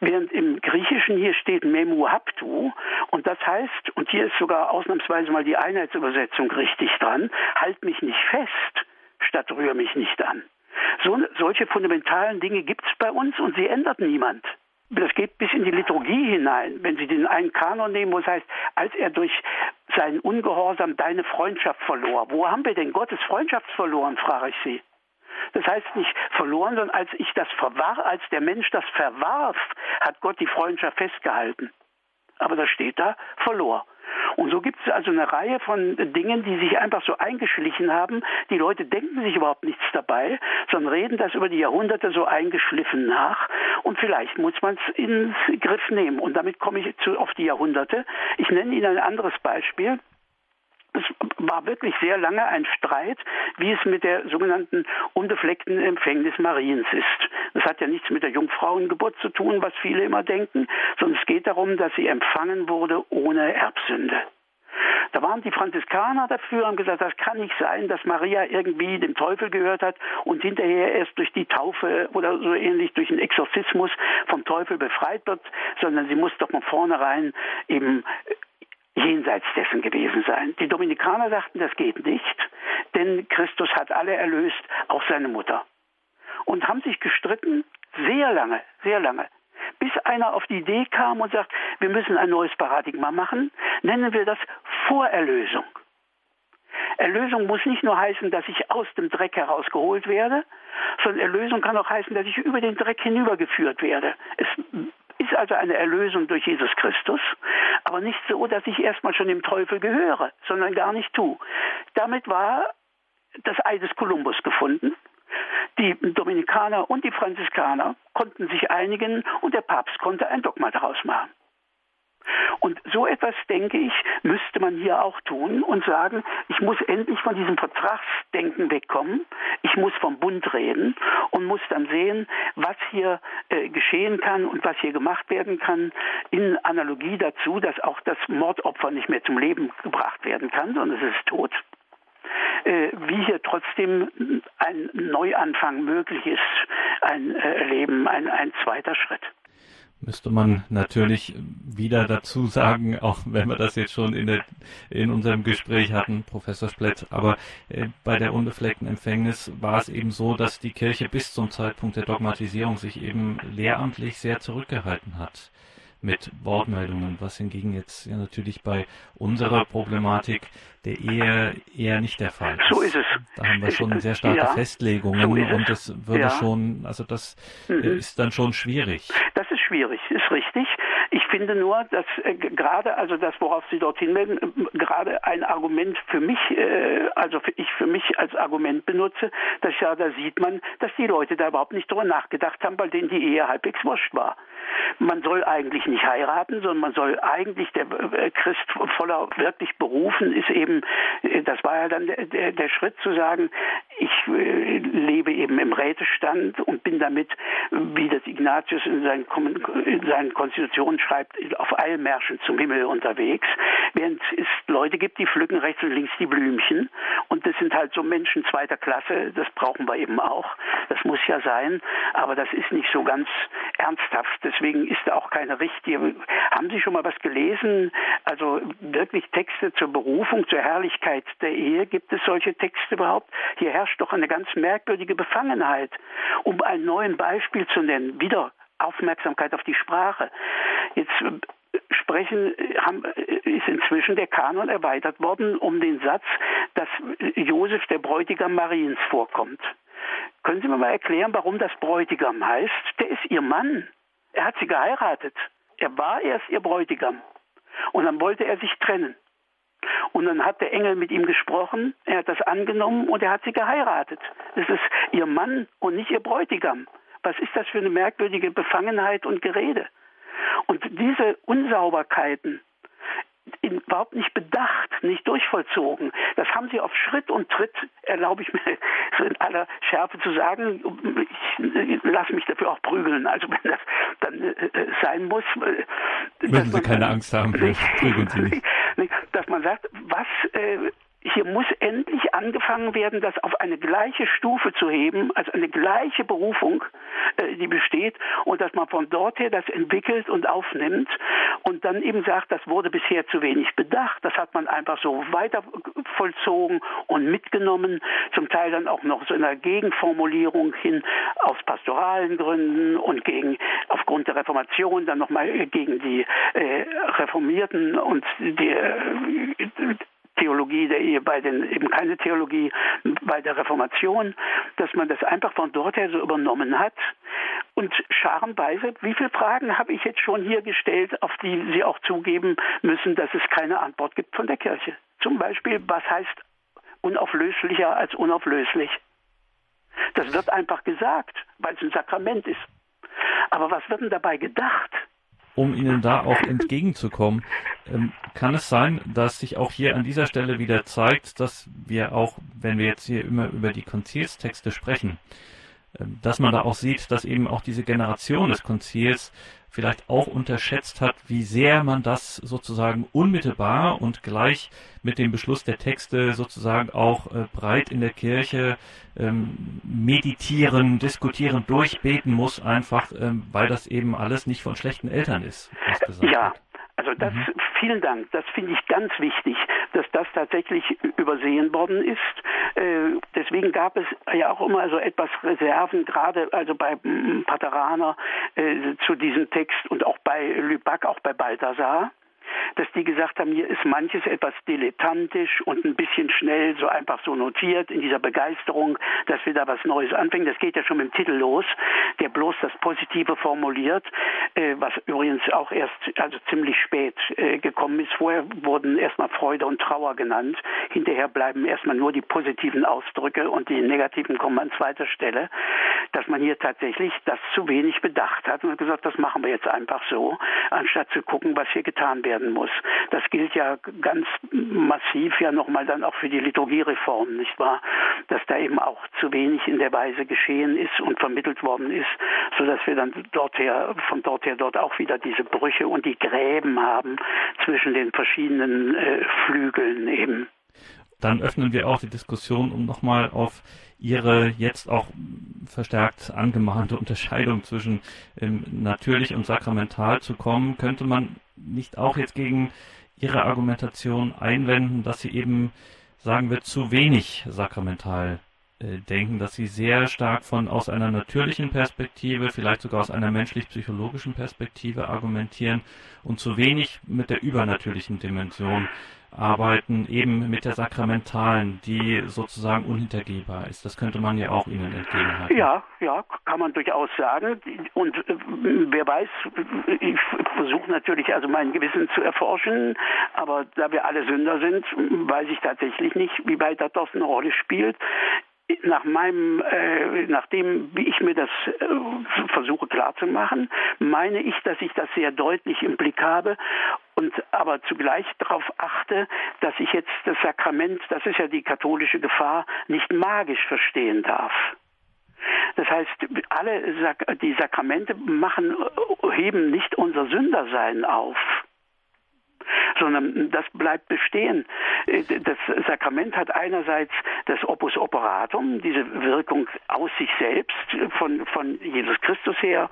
B: Während im Griechischen hier steht Memu haptu und das heißt, und hier ist sogar ausnahmsweise mal die Einheitsübersetzung richtig dran, halt mich nicht fest, statt rühr mich nicht an. So, solche fundamentalen Dinge gibt es bei uns und sie ändert niemand. Das geht bis in die Liturgie hinein. Wenn Sie den einen Kanon nehmen, wo es heißt, als er durch seinen Ungehorsam deine Freundschaft verlor. Wo haben wir denn Gottes Freundschaft verloren, frage ich Sie. Das heißt nicht verloren, sondern als ich das verwarf, als der Mensch das verwarf, hat Gott die Freundschaft festgehalten. Aber da steht da, verlor. Und so gibt es also eine Reihe von Dingen, die sich einfach so eingeschlichen haben. Die Leute denken sich überhaupt nichts dabei, sondern reden das über die Jahrhunderte so eingeschliffen nach. Und vielleicht muss man es ins Griff nehmen. Und damit komme ich zu, auf die Jahrhunderte. Ich nenne Ihnen ein anderes Beispiel es war wirklich sehr lange ein Streit, wie es mit der sogenannten unbefleckten Empfängnis Mariens ist. Das hat ja nichts mit der Jungfrauengeburt zu tun, was viele immer denken, sondern es geht darum, dass sie empfangen wurde ohne Erbsünde. Da waren die Franziskaner dafür und gesagt, das kann nicht sein, dass Maria irgendwie dem Teufel gehört hat und hinterher erst durch die Taufe oder so ähnlich durch den Exorzismus vom Teufel befreit wird, sondern sie muss doch von vornherein eben jenseits dessen gewesen sein. Die Dominikaner sagten, das geht nicht, denn Christus hat alle erlöst, auch seine Mutter. Und haben sich gestritten, sehr lange, sehr lange, bis einer auf die Idee kam und sagt, wir müssen ein neues Paradigma machen, nennen wir das Vorerlösung. Erlösung muss nicht nur heißen, dass ich aus dem Dreck herausgeholt werde, sondern Erlösung kann auch heißen, dass ich über den Dreck hinübergeführt werde. Es ist also eine Erlösung durch Jesus Christus, aber nicht so, dass ich erstmal schon dem Teufel gehöre, sondern gar nicht tu. Damit war das Ei des Kolumbus gefunden. Die Dominikaner und die Franziskaner konnten sich einigen und der Papst konnte ein Dogma daraus machen. Und so etwas, denke ich, müsste man hier auch tun und sagen, ich muss endlich von diesem Vertragsdenken wegkommen. Ich muss vom Bund reden und muss dann sehen, was hier äh, geschehen kann und was hier gemacht werden kann, in Analogie dazu, dass auch das Mordopfer nicht mehr zum Leben gebracht werden kann, sondern es ist tot. Äh, wie hier trotzdem ein Neuanfang möglich ist, ein äh, Leben, ein, ein zweiter Schritt.
A: Müsste man natürlich wieder dazu sagen, auch wenn wir das jetzt schon in, der, in unserem Gespräch hatten, Professor Splett, aber äh, bei der unbefleckten Empfängnis war es eben so, dass die Kirche bis zum Zeitpunkt der Dogmatisierung sich eben lehramtlich sehr zurückgehalten hat mit Wortmeldungen, was hingegen jetzt ja natürlich bei unserer Problematik der Ehe eher nicht der Fall
B: ist. So ist es.
A: Da haben wir schon sehr starke ja, Festlegungen so und das würde ja. schon, also das mhm. ist dann schon schwierig.
B: Das ist schwierig, ist richtig. Ich finde nur, dass äh, gerade, also das, worauf Sie dorthin werden, äh, gerade ein Argument für mich, äh, also für, ich für mich als Argument benutze, dass ja, da sieht man, dass die Leute da überhaupt nicht drüber nachgedacht haben, weil denen die Ehe halbwegs wurscht war. Man soll eigentlich nicht heiraten, sondern man soll eigentlich, der äh, Christ voller wirklich berufen ist eben, äh, das war ja dann der, der, der Schritt zu sagen, ich lebe eben im Rätestand und bin damit, wie das Ignatius in seinen, in seinen Konstitutionen schreibt, auf Eilmärschen zum Himmel unterwegs, während es Leute gibt, die pflücken rechts und links die Blümchen und das sind halt so Menschen zweiter Klasse, das brauchen wir eben auch, das muss ja sein, aber das ist nicht so ganz ernsthaft, deswegen ist da auch keine richtige. Haben Sie schon mal was gelesen? Also wirklich Texte zur Berufung, zur Herrlichkeit der Ehe, gibt es solche Texte überhaupt? Hier herrscht doch eine ganz merkwürdige Befangenheit. Um ein neues Beispiel zu nennen, wieder Aufmerksamkeit auf die Sprache. Jetzt äh, sprechen, haben, ist inzwischen der Kanon erweitert worden um den Satz, dass Josef der Bräutigam Mariens vorkommt. Können Sie mir mal erklären, warum das Bräutigam heißt? Der ist Ihr Mann. Er hat sie geheiratet. Er war erst ihr Bräutigam. Und dann wollte er sich trennen. Und dann hat der Engel mit ihm gesprochen, er hat das angenommen und er hat sie geheiratet. Das ist ihr Mann und nicht ihr Bräutigam. Was ist das für eine merkwürdige Befangenheit und Gerede? Und diese Unsauberkeiten, überhaupt nicht bedacht, nicht durchvollzogen. Das haben sie auf Schritt und Tritt, erlaube ich mir so in aller Schärfe zu sagen, ich lasse mich dafür auch prügeln. Also wenn das dann äh, sein muss.
A: Äh, Müssen Sie keine Angst haben, prügeln Sie nicht.
B: Dass man sagt, was äh, hier muss endlich angefangen werden, das auf eine gleiche Stufe zu heben, als eine gleiche Berufung, äh, die besteht, und dass man von dort her das entwickelt und aufnimmt und dann eben sagt, das wurde bisher zu wenig bedacht, das hat man einfach so weiter vollzogen und mitgenommen, zum Teil dann auch noch so in einer Gegenformulierung hin aus pastoralen Gründen und gegen aufgrund der Reformation dann nochmal gegen die äh, Reformierten und die äh, Theologie der Ehe, bei den eben keine Theologie bei der Reformation, dass man das einfach von dort her so übernommen hat. Und scharenweise, wie viele Fragen habe ich jetzt schon hier gestellt, auf die Sie auch zugeben müssen, dass es keine Antwort gibt von der Kirche? Zum Beispiel, was heißt unauflöslicher als unauflöslich? Das wird einfach gesagt, weil es ein Sakrament ist. Aber was wird denn dabei gedacht?
A: Um Ihnen da auch entgegenzukommen. Ähm, kann es sein, dass sich auch hier an dieser Stelle wieder zeigt, dass wir auch, wenn wir jetzt hier immer über die Konzilstexte sprechen, ähm, dass man da auch sieht, dass eben auch diese Generation des Konzils vielleicht auch unterschätzt hat, wie sehr man das sozusagen unmittelbar und gleich mit dem Beschluss der Texte sozusagen auch äh, breit in der Kirche ähm, meditieren, diskutieren, durchbeten muss, einfach ähm, weil das eben alles nicht von schlechten Eltern ist.
B: Ja, also das, mhm. vielen Dank. Das finde ich ganz wichtig, dass das tatsächlich übersehen worden ist. Äh, deswegen gab es ja auch immer so etwas Reserven, gerade also bei Pateraner äh, zu diesem Text und auch bei Lüback, auch bei Balthasar dass die gesagt haben, hier ist manches etwas dilettantisch und ein bisschen schnell so einfach so notiert in dieser Begeisterung, dass wir da was Neues anfangen. Das geht ja schon mit dem Titel los, der bloß das Positive formuliert, äh, was übrigens auch erst also ziemlich spät äh, gekommen ist. Vorher wurden erstmal Freude und Trauer genannt. Hinterher bleiben erstmal nur die positiven Ausdrücke und die negativen kommen an zweiter Stelle. Dass man hier tatsächlich das zu wenig bedacht hat und gesagt, das machen wir jetzt einfach so, anstatt zu gucken, was hier getan werden muss. Das gilt ja ganz massiv ja nochmal dann auch für die Liturgiereform, nicht wahr? Dass da eben auch zu wenig in der Weise geschehen ist und vermittelt worden ist, sodass wir dann dort her, von dort her dort auch wieder diese Brüche und die Gräben haben zwischen den verschiedenen äh, Flügeln eben.
A: Dann öffnen wir auch die Diskussion, um nochmal auf Ihre jetzt auch verstärkt angemahnte Unterscheidung zwischen ähm, natürlich und sakramental zu kommen. Könnte man nicht auch jetzt gegen Ihre Argumentation einwenden, dass sie eben, sagen wir, zu wenig sakramental äh, denken, dass sie sehr stark von aus einer natürlichen Perspektive, vielleicht sogar aus einer menschlich-psychologischen Perspektive argumentieren und zu wenig mit der übernatürlichen Dimension arbeiten, eben mit der sakramentalen, die sozusagen unhintergehbar ist. Das könnte man ja auch Ihnen entgegenhalten.
B: Ja, ja, kann man durchaus sagen. Und äh, wer weiß, ich versuche natürlich also mein Gewissen zu erforschen, aber da wir alle Sünder sind, weiß ich tatsächlich nicht, wie weit das eine Rolle spielt nach meinem, äh, nach dem, wie ich mir das äh, versuche klarzumachen, meine ich, dass ich das sehr deutlich im Blick habe und aber zugleich darauf achte, dass ich jetzt das Sakrament, das ist ja die katholische Gefahr, nicht magisch verstehen darf. Das heißt, alle die Sakramente machen, heben nicht unser Sündersein auf sondern das bleibt bestehen. Äh, das Sakrament hat einerseits das Opus Operatum, diese Wirkung aus sich selbst, von, von Jesus Christus her,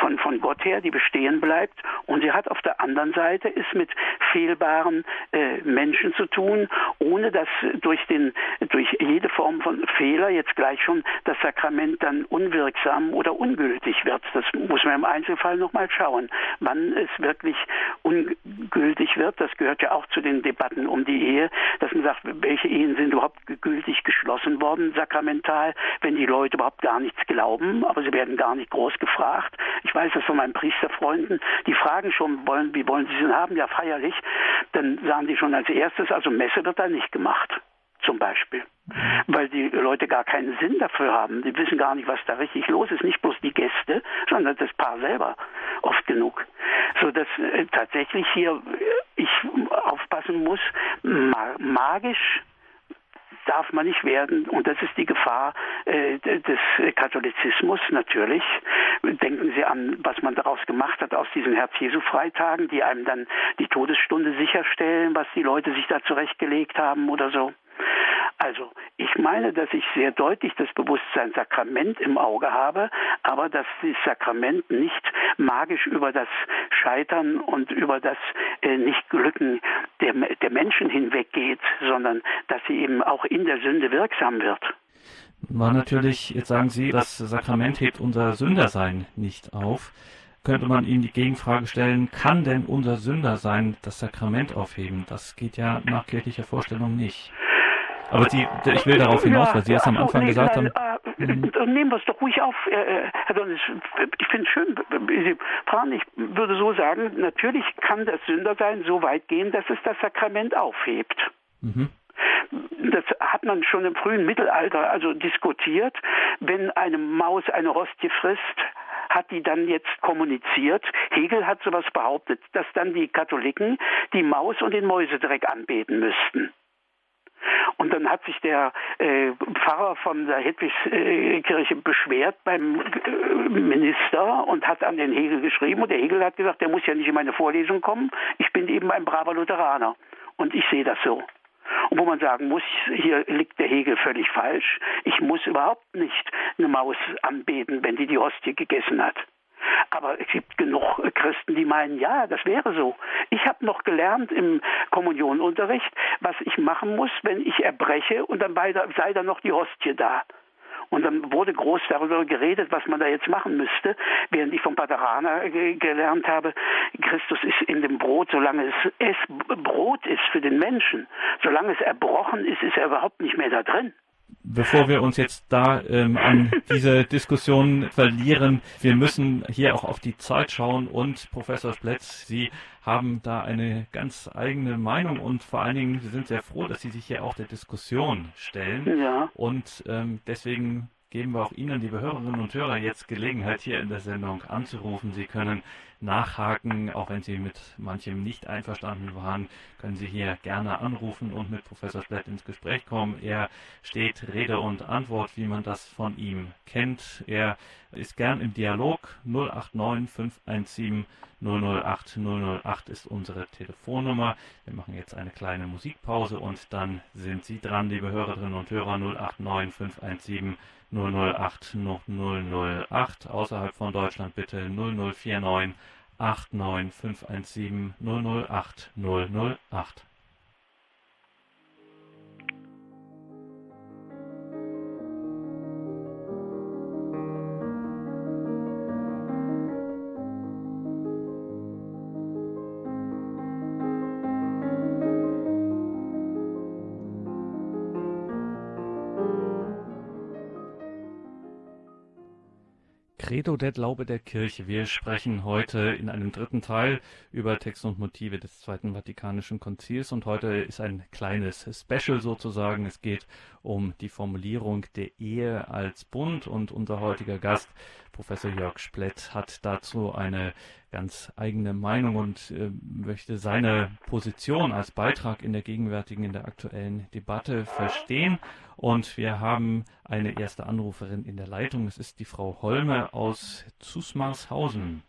B: von, von Gott her, die bestehen bleibt. Und sie hat auf der anderen Seite es mit fehlbaren äh, Menschen zu tun, ohne dass durch, den, durch jede Form von Fehler jetzt gleich schon das Sakrament dann unwirksam oder ungültig wird. Das muss man im Einzelfall nochmal schauen, wann es wirklich ungültig wird. Das gehört ja auch zu den Debatten um die Ehe, dass man sagt, welche Ehen sind überhaupt gültig geschlossen worden, sakramental, wenn die Leute überhaupt gar nichts glauben, aber sie werden gar nicht groß gefragt. Ich weiß das von meinen Priesterfreunden, die fragen schon, wollen, wie wollen sie sie haben? Ja, feierlich. Dann sagen die schon als erstes, also Messe wird da nicht gemacht zum Beispiel. Weil die Leute gar keinen Sinn dafür haben. Die wissen gar nicht, was da richtig los ist. Nicht bloß die Gäste, sondern das Paar selber oft genug. So dass äh, tatsächlich hier äh, ich aufpassen muss, ma magisch darf man nicht werden. Und das ist die Gefahr äh, des Katholizismus natürlich. Denken Sie an, was man daraus gemacht hat aus diesen Herz-Jesu-Freitagen, die einem dann die Todesstunde sicherstellen, was die Leute sich da zurechtgelegt haben oder so. Also, ich meine, dass ich sehr deutlich das Bewusstsein Sakrament im Auge habe, aber dass das Sakrament nicht magisch über das Scheitern und über das äh, Nicht-Glücken der, der Menschen hinweggeht, sondern dass sie eben auch in der Sünde wirksam wird.
A: War natürlich, jetzt sagen Sie, das Sakrament hebt unser Sündersein nicht auf könnte man ihm die Gegenfrage stellen, kann denn unser Sündersein das Sakrament aufheben? Das geht ja nach kirchlicher Vorstellung nicht. Aber Sie, ich will darauf hinaus, weil Sie es am Anfang nee, gesagt haben.
B: Äh, äh, nehmen wir es doch ruhig auf, äh, äh Herr Donnis. Ich finde es schön, Sie fragen, ich würde so sagen, natürlich kann das Sündersein so weit gehen, dass es das Sakrament aufhebt. Mhm. Das hat man schon im frühen Mittelalter also diskutiert. Wenn eine Maus eine Hostie frisst, hat die dann jetzt kommuniziert. Hegel hat sowas behauptet, dass dann die Katholiken die Maus und den Mäusedreck anbeten müssten. Und dann hat sich der äh, Pfarrer von der Hedwigskirche beschwert beim äh, Minister und hat an den Hegel geschrieben. Und der Hegel hat gesagt, der muss ja nicht in meine Vorlesung kommen. Ich bin eben ein braver Lutheraner. Und ich sehe das so. Und wo man sagen muss, hier liegt der Hegel völlig falsch. Ich muss überhaupt nicht eine Maus anbeten, wenn die die Hostie gegessen hat. Aber es gibt genug Christen, die meinen, ja, das wäre so. Ich habe noch gelernt im Kommunionunterricht, was ich machen muss, wenn ich erbreche und dann sei da noch die Hostie da. Und dann wurde groß darüber geredet, was man da jetzt machen müsste, während ich vom Pateraner gelernt habe, Christus ist in dem Brot, solange es, es Brot ist für den Menschen, solange es erbrochen ist, ist er überhaupt nicht mehr da drin.
A: Bevor wir uns jetzt da ähm, an diese Diskussion verlieren, wir müssen hier auch auf die Zeit schauen und Professor Spletz, Sie haben da eine ganz eigene Meinung und vor allen Dingen, Sie sind sehr froh, dass Sie sich hier auch der Diskussion stellen. Ja. Und ähm, deswegen geben wir auch Ihnen, liebe Hörerinnen und Hörer, jetzt Gelegenheit, hier in der Sendung anzurufen. Sie können nachhaken, auch wenn Sie mit manchem nicht einverstanden waren, können Sie hier gerne anrufen und mit Professor Splett ins Gespräch kommen. Er steht Rede und Antwort, wie man das von ihm kennt. Er ist gern im Dialog 089 517 008 008 ist unsere Telefonnummer. Wir machen jetzt eine kleine Musikpause und dann sind Sie dran, liebe Hörerinnen und Hörer 089 517 008 008. Außerhalb von Deutschland bitte 0049 89 517 008 008. Credo der Glaube der Kirche. Wir sprechen heute in einem dritten Teil über Texte und Motive des Zweiten Vatikanischen Konzils und heute ist ein kleines Special sozusagen. Es geht um die Formulierung der Ehe als Bund und unser heutiger Gast, Professor Jörg Splett, hat dazu eine ganz eigene Meinung und äh, möchte seine Position als Beitrag in der gegenwärtigen, in der aktuellen Debatte verstehen. Und wir haben eine erste Anruferin in der Leitung. Es ist die Frau Holme aus Zusmarshausen.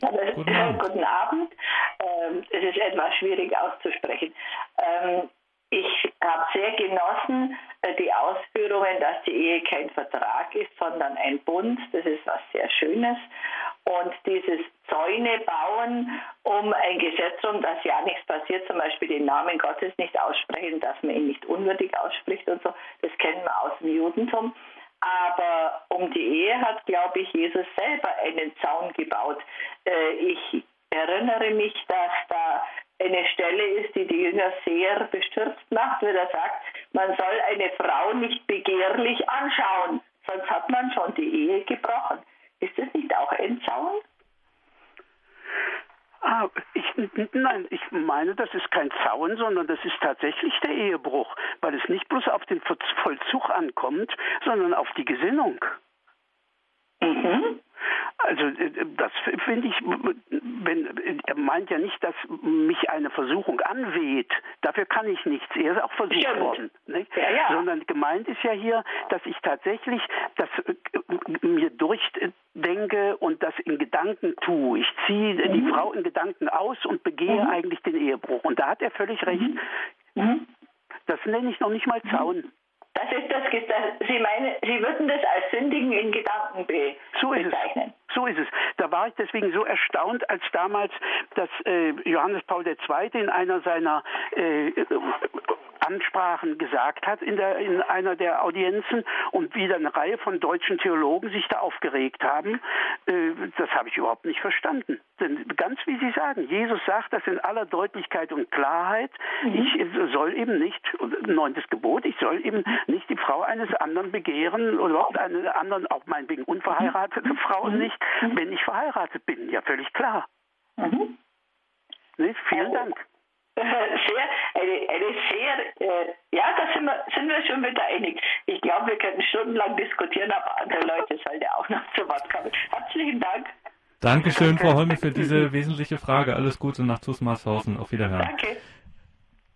C: Ja, guten Abend. Äh, guten Abend. Ähm, es ist etwas schwierig auszusprechen. Ähm, ich habe sehr genossen äh, die Ausführungen, dass die Ehe kein Vertrag ist, sondern ein Bund. Das ist was sehr Schönes. Und dieses Zäune bauen um ein Gesetz um, dass ja nichts passiert, zum Beispiel den Namen Gottes nicht aussprechen, dass man ihn nicht unwürdig ausspricht und so, das kennen wir aus dem Judentum. Aber um die Ehe hat, glaube ich, Jesus selber einen Zaun gebaut. Äh, ich erinnere mich, dass da eine Stelle ist, die die Jünger sehr bestürzt macht, wenn er sagt, man soll eine Frau nicht begehrlich anschauen, sonst hat man schon die Ehe gebrochen. Ist das nicht auch ein Zaun?
B: Ah, ich, nein, ich meine, das ist kein Zaun, sondern das ist tatsächlich der Ehebruch, weil es nicht bloß auf den Vollzug ankommt, sondern auf die Gesinnung. Mhm. Also äh, das finde ich, wenn, er meint ja nicht, dass mich eine Versuchung anweht. Dafür kann ich nichts. Er ist auch versucht Stimmt. worden. Ja, ja. Sondern gemeint ist ja hier, dass ich tatsächlich das äh, mir durchdenke und das in Gedanken tue. Ich ziehe mhm. die Frau in Gedanken aus und begehe mhm. eigentlich den Ehebruch. Und da hat er völlig recht. Mhm. mhm. Das nenne ich noch nicht mal Zaun.
C: Das ist das, Sie meinen, Sie würden das als Sündigen in Gedanken be so bezeichnen.
B: So ist es. Da war ich deswegen so erstaunt, als damals das äh, Johannes Paul II. in einer seiner äh, Ansprachen gesagt hat in, der, in einer der Audienzen und wieder eine Reihe von deutschen Theologen sich da aufgeregt haben, äh, das habe ich überhaupt nicht verstanden. Denn ganz wie Sie sagen, Jesus sagt das in aller Deutlichkeit und Klarheit. Mhm. Ich soll eben nicht, neuntes Gebot, ich soll eben nicht die Frau eines anderen begehren oder überhaupt eine anderen, auch meinetwegen unverheiratete mhm. Frau mhm. nicht, wenn ich verheiratet bin. Ja, völlig klar. Mhm. Nee, vielen oh. Dank.
C: Sehr, eine, eine sehr, äh, ja, da sind wir, sind wir schon wieder einig. Ich glaube, wir können stundenlang diskutieren, aber andere Leute sollen ja auch noch zu Wort kommen. Herzlichen Dank.
A: Dankeschön, Frau Holme, für diese wesentliche Frage. Alles Gute nach Zusmarshausen. Auf Wiederhören. Danke.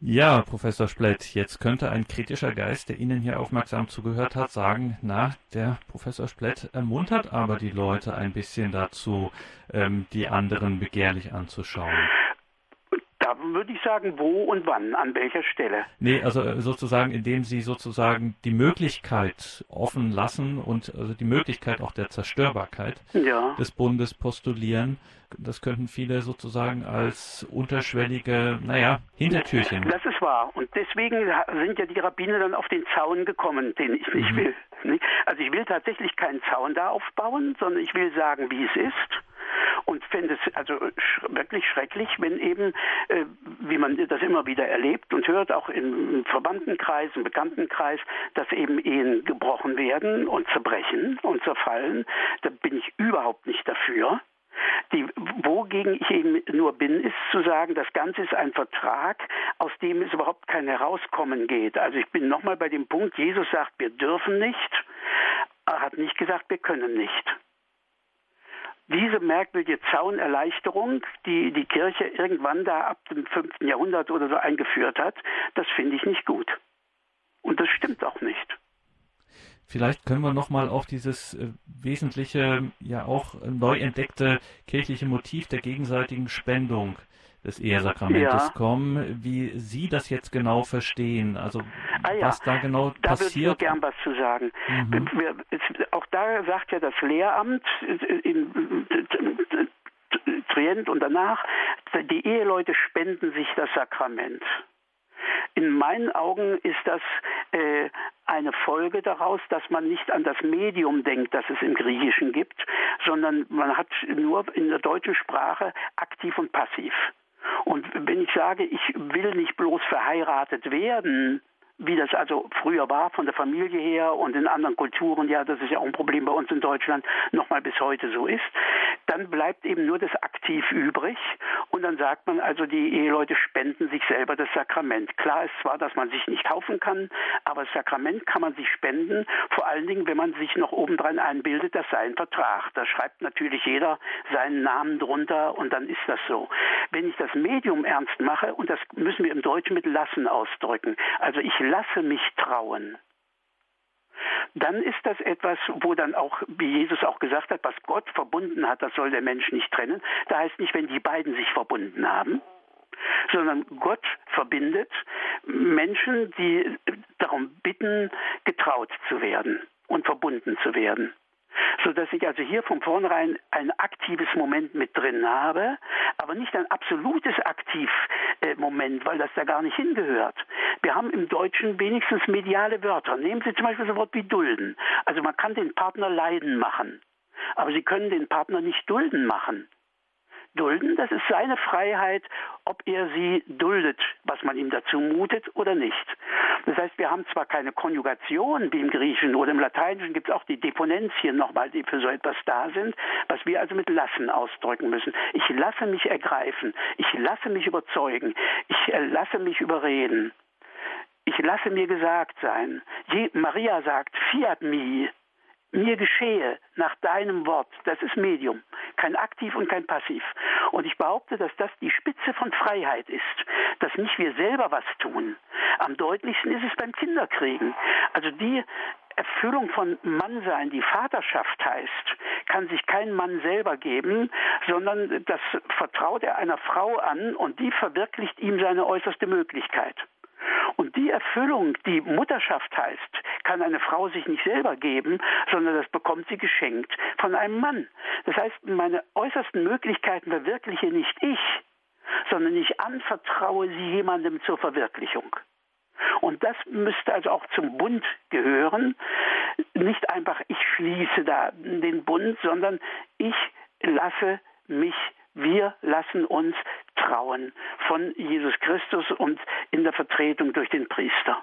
A: Ja, Professor Splett, jetzt könnte ein kritischer Geist, der Ihnen hier aufmerksam zugehört hat, sagen, na, der Professor Splett ermuntert aber die Leute ein bisschen dazu, ähm, die anderen begehrlich anzuschauen.
B: Da würde ich sagen, wo und wann, an welcher Stelle.
A: Nee, also äh, sozusagen, indem Sie sozusagen die Möglichkeit offen lassen und also die Möglichkeit auch der Zerstörbarkeit ja. des Bundes postulieren. Das könnten viele sozusagen als unterschwellige, naja, Hintertürchen.
B: Das ist wahr. Und deswegen sind ja die Rabbiner dann auf den Zaun gekommen, den ich nicht mhm. will. Also ich will tatsächlich keinen Zaun da aufbauen, sondern ich will sagen, wie es ist und fände es also sch wirklich schrecklich, wenn eben, äh, wie man das immer wieder erlebt und hört, auch im Verwandtenkreis, im Bekanntenkreis, dass eben Ehen gebrochen werden und zerbrechen und zerfallen. Da bin ich überhaupt nicht dafür. Die, wogegen ich eben nur bin, ist zu sagen, das Ganze ist ein Vertrag, aus dem es überhaupt kein Herauskommen geht. Also ich bin nochmal bei dem Punkt, Jesus sagt, wir dürfen nicht, er hat nicht gesagt, wir können nicht diese merkwürdige Zaunerleichterung, die die Kirche irgendwann da ab dem 5. Jahrhundert oder so eingeführt hat, das finde ich nicht gut. Und das stimmt auch nicht.
A: Vielleicht können wir nochmal auf dieses äh, wesentliche, ja auch neu entdeckte kirchliche Motiv der gegenseitigen Spendung des Ehesakramentes ja. kommen, wie Sie das jetzt genau verstehen, also ah, ja. was da genau
B: da
A: passiert.
B: Da würde ich gern was zu sagen. Mhm. auch da sagt ja das Lehramt in Trient und danach, die Eheleute spenden sich das Sakrament. In meinen Augen ist das äh, eine Folge daraus, dass man nicht an das Medium denkt, das es im Griechischen gibt, sondern man hat nur in der deutschen Sprache aktiv und passiv. Und wenn ich sage, ich will nicht bloß verheiratet werden, wie das also früher war von der Familie her und in anderen Kulturen, ja, das ist ja auch ein Problem bei uns in Deutschland, nochmal bis heute so ist, dann bleibt eben nur das Aktiv übrig und dann sagt man also, die Eheleute spenden sich selber das Sakrament. Klar ist zwar, dass man sich nicht kaufen kann, aber das Sakrament kann man sich spenden, vor allen Dingen, wenn man sich noch obendrein einbildet, das sei ein Vertrag. Da schreibt natürlich jeder seinen Namen drunter und dann ist das so. Wenn ich das Medium ernst mache, und das müssen wir im Deutschen mit lassen ausdrücken, also ich lasse mich trauen, dann ist das etwas, wo dann auch, wie Jesus auch gesagt hat, was Gott verbunden hat, das soll der Mensch nicht trennen. Da heißt nicht, wenn die beiden sich verbunden haben, sondern Gott verbindet Menschen, die darum bitten, getraut zu werden und verbunden zu werden so dass ich also hier von vornherein ein aktives Moment mit drin habe, aber nicht ein absolutes Aktivmoment, weil das da gar nicht hingehört. Wir haben im Deutschen wenigstens mediale Wörter. Nehmen Sie zum Beispiel so Wort wie dulden. Also man kann den Partner leiden machen, aber Sie können den Partner nicht dulden machen dulden. Das ist seine Freiheit, ob er sie duldet, was man ihm dazu mutet oder nicht. Das heißt, wir haben zwar keine Konjugation wie im Griechischen oder im Lateinischen gibt es auch die Deponentien nochmal, die für so etwas da sind, was wir also mit lassen ausdrücken müssen. Ich lasse mich ergreifen, ich lasse mich überzeugen, ich lasse mich überreden. Ich lasse mir gesagt sein. Maria sagt, fiat mi, mir geschehe nach deinem Wort. Das ist Medium, kein Aktiv und kein Passiv. Und ich behaupte, dass das die Spitze von Freiheit ist, dass nicht wir selber was tun. Am deutlichsten ist es beim Kinderkriegen. Also die Erfüllung von Mannsein, die Vaterschaft heißt, kann sich kein Mann selber geben, sondern das vertraut er einer Frau an und die verwirklicht ihm seine äußerste Möglichkeit. Und die Erfüllung, die Mutterschaft heißt, kann eine Frau sich nicht selber geben, sondern das bekommt sie geschenkt von einem Mann. Das heißt, meine äußersten Möglichkeiten verwirkliche nicht ich, sondern ich anvertraue sie jemandem zur Verwirklichung. Und das müsste also auch zum Bund gehören. Nicht einfach, ich schließe da den Bund, sondern ich lasse mich wir lassen uns trauen von Jesus Christus und in der Vertretung durch den Priester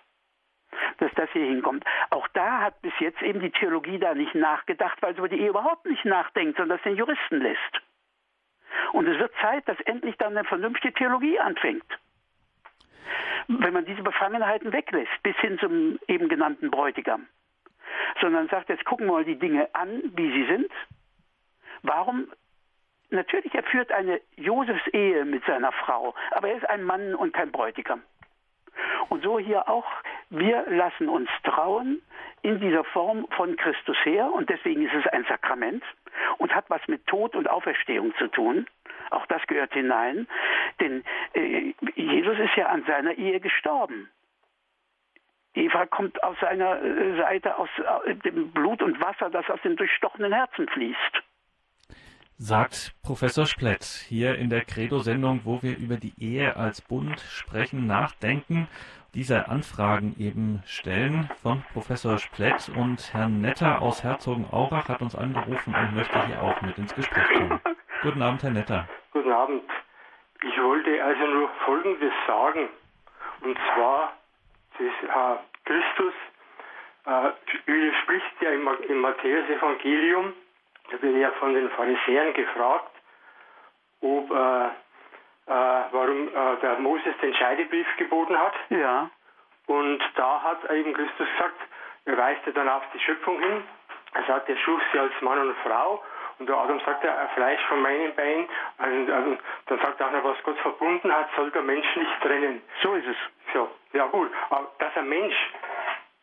B: dass das hier hinkommt. Auch da hat bis jetzt eben die Theologie da nicht nachgedacht, weil sie über die Ehe überhaupt nicht nachdenkt, sondern das den Juristen lässt. Und es wird Zeit, dass endlich dann eine vernünftige Theologie anfängt. Wenn man diese Befangenheiten weglässt, bis hin zum eben genannten Bräutigam. Sondern sagt, jetzt gucken wir mal die Dinge an, wie sie sind. Warum Natürlich, er führt eine Josefs Ehe mit seiner Frau, aber er ist ein Mann und kein Bräutigam. Und so hier auch, wir lassen uns trauen in dieser Form von Christus her und deswegen ist es ein Sakrament und hat was mit Tod und Auferstehung zu tun. Auch das gehört hinein, denn äh, Jesus ist ja an seiner Ehe gestorben. Eva kommt aus seiner äh, Seite aus äh, dem Blut und Wasser, das aus dem durchstochenen Herzen fließt
A: sagt Professor Splett hier in der Credo-Sendung, wo wir über die Ehe als Bund sprechen, nachdenken, diese Anfragen eben stellen von Professor Splett und Herrn Netter aus Herzogenaurach hat uns angerufen und möchte hier auch mit ins Gespräch kommen. Guten Abend, Herr Netter.
D: Guten Abend. Ich wollte also nur Folgendes sagen. Und zwar, äh, Christus äh, spricht ja im, im Matthäus-Evangelium da wird ja von den Pharisäern gefragt, ob, äh, äh, warum äh, der Moses den Scheidebrief geboten hat.
B: Ja.
D: Und da hat eben Christus gesagt, er weist ja dann auf die Schöpfung hin. Er sagt, er schuf sie als Mann und Frau. Und der Adam sagt, er Fleisch von meinen Beinen. Und, und dann sagt er auch noch, was Gott verbunden hat, soll der Mensch nicht trennen.
B: So ist es.
D: So, ja gut. Aber dass ein Mensch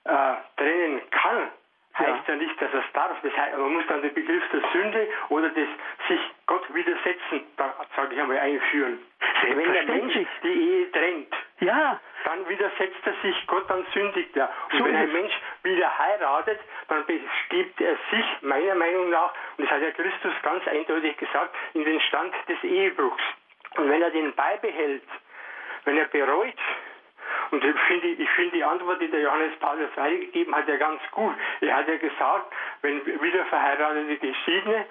D: äh, trennen kann, heißt ja nicht, dass er es darf. Das heißt, man muss dann den Begriff der Sünde oder des sich Gott widersetzen, da sage ich einmal, einführen. Wenn der Mensch die Ehe trennt, ja. dann widersetzt er sich Gott, dann sündigt er. Und so wenn ein Mensch wieder heiratet, dann begibt er sich meiner Meinung nach, und das hat ja Christus ganz eindeutig gesagt, in den Stand des Ehebruchs. Und wenn er den beibehält, wenn er bereut, und ich finde, ich finde die Antwort, die der Johannes Paul II gegeben hat, ja ganz gut. Er hat ja gesagt, wenn wieder verheiratete Geschiedene,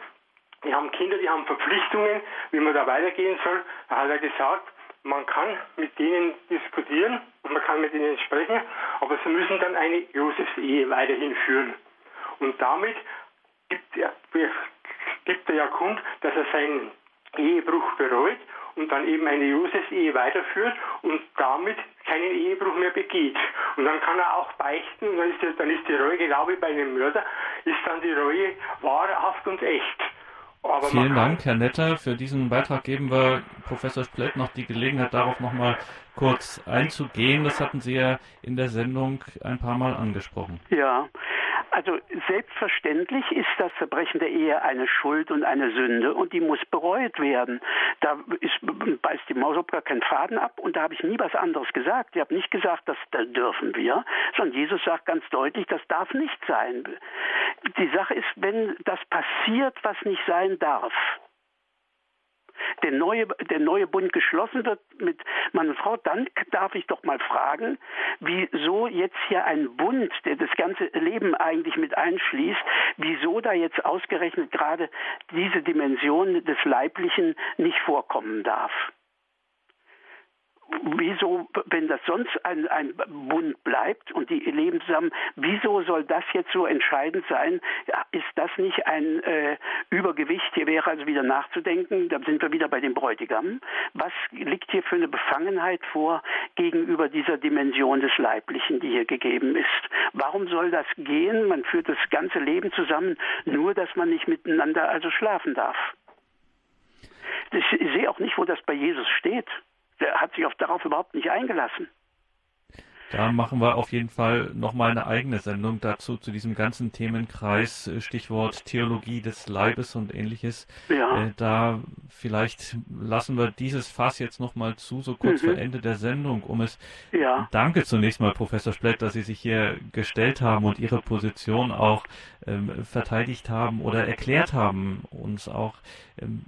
D: die haben Kinder, die haben Verpflichtungen, wie man da weitergehen soll, da hat er gesagt, man kann mit denen diskutieren man kann mit ihnen sprechen, aber sie müssen dann eine Josefsehe weiterhin führen. Und damit gibt er, gibt er ja kund, dass er seinen Ehebruch bereut und dann eben eine Josefsehe weiterführt und damit keinen Ehebruch mehr begeht. Und dann kann er auch beichten und dann ist, die, dann ist die Reue, glaube ich, bei einem Mörder, ist dann die Reue wahrhaft und echt.
A: Aber Vielen Dank, Herr Netter. Für diesen Beitrag geben wir Professor Splett noch die Gelegenheit, darauf nochmal kurz einzugehen. Das hatten Sie ja in der Sendung ein paar Mal angesprochen.
B: Ja, also selbstverständlich ist das Verbrechen der Ehe eine Schuld und eine Sünde und die muss bereut werden. Da ist, beißt die Maus gar keinen Faden ab und da habe ich nie was anderes gesagt. Ich habe nicht gesagt, das, das dürfen wir, sondern Jesus sagt ganz deutlich, das darf nicht sein. Die Sache ist, wenn das passiert, was nicht sein darf, der neue, der neue Bund geschlossen wird mit und Frau, dann darf ich doch mal fragen, wieso jetzt hier ein Bund, der das ganze Leben eigentlich mit einschließt, wieso da jetzt ausgerechnet gerade diese Dimension des Leiblichen nicht vorkommen darf wieso, wenn das sonst ein, ein Bund bleibt und die leben zusammen, wieso soll das jetzt so entscheidend sein? Ist das nicht ein äh, Übergewicht? Hier wäre also wieder nachzudenken, da sind wir wieder bei dem Bräutigam. Was liegt hier für eine Befangenheit vor gegenüber dieser Dimension des Leiblichen, die hier gegeben ist? Warum soll das gehen? Man führt das ganze Leben zusammen, nur dass man nicht miteinander also schlafen darf. Ich sehe auch nicht, wo das bei Jesus steht der hat sich auf, darauf überhaupt nicht eingelassen.
A: Da machen wir auf jeden Fall nochmal eine eigene Sendung dazu, zu diesem ganzen Themenkreis, äh, Stichwort Theologie des Leibes und ähnliches. Ja. Äh, da vielleicht lassen wir dieses Fass jetzt nochmal zu, so kurz mhm. vor Ende der Sendung, um es. Ja. Danke zunächst mal, Professor Splett, dass Sie sich hier gestellt haben und Ihre Position auch ähm, verteidigt haben oder erklärt haben, uns auch ähm,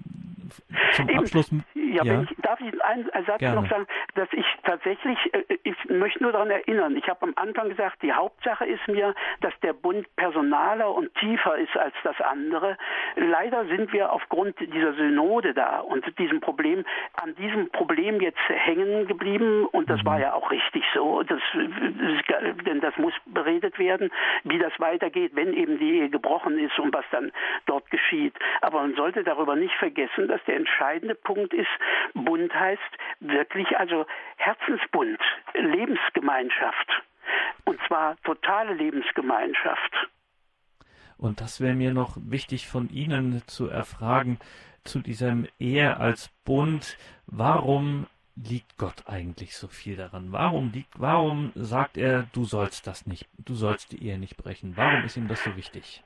A: zum
B: Eben.
A: Abschluss.
B: Ja, ja. Ich, darf ich einen Satz Gerne. noch sagen, dass ich tatsächlich, äh, ich möchte nur daran erinnern, ich habe am Anfang gesagt, die Hauptsache ist mir, dass der Bund personaler und tiefer ist als das andere. Leider sind wir aufgrund dieser Synode da und diesem Problem, an diesem Problem jetzt hängen geblieben und das war mhm. ja auch richtig so, das, denn das muss beredet werden, wie das weitergeht, wenn eben die Ehe gebrochen ist und was dann dort geschieht. Aber man sollte darüber nicht vergessen, dass der entscheidende Punkt ist, Bund heißt wirklich also Herzensbund, Lebensgemeinschaft. Und zwar totale Lebensgemeinschaft.
A: Und das wäre mir noch wichtig von Ihnen zu erfragen zu diesem Ehe als Bund. Warum liegt Gott eigentlich so viel daran? Warum liegt, warum sagt er, du sollst das nicht, du sollst die Ehe nicht brechen? Warum ist ihm das so wichtig?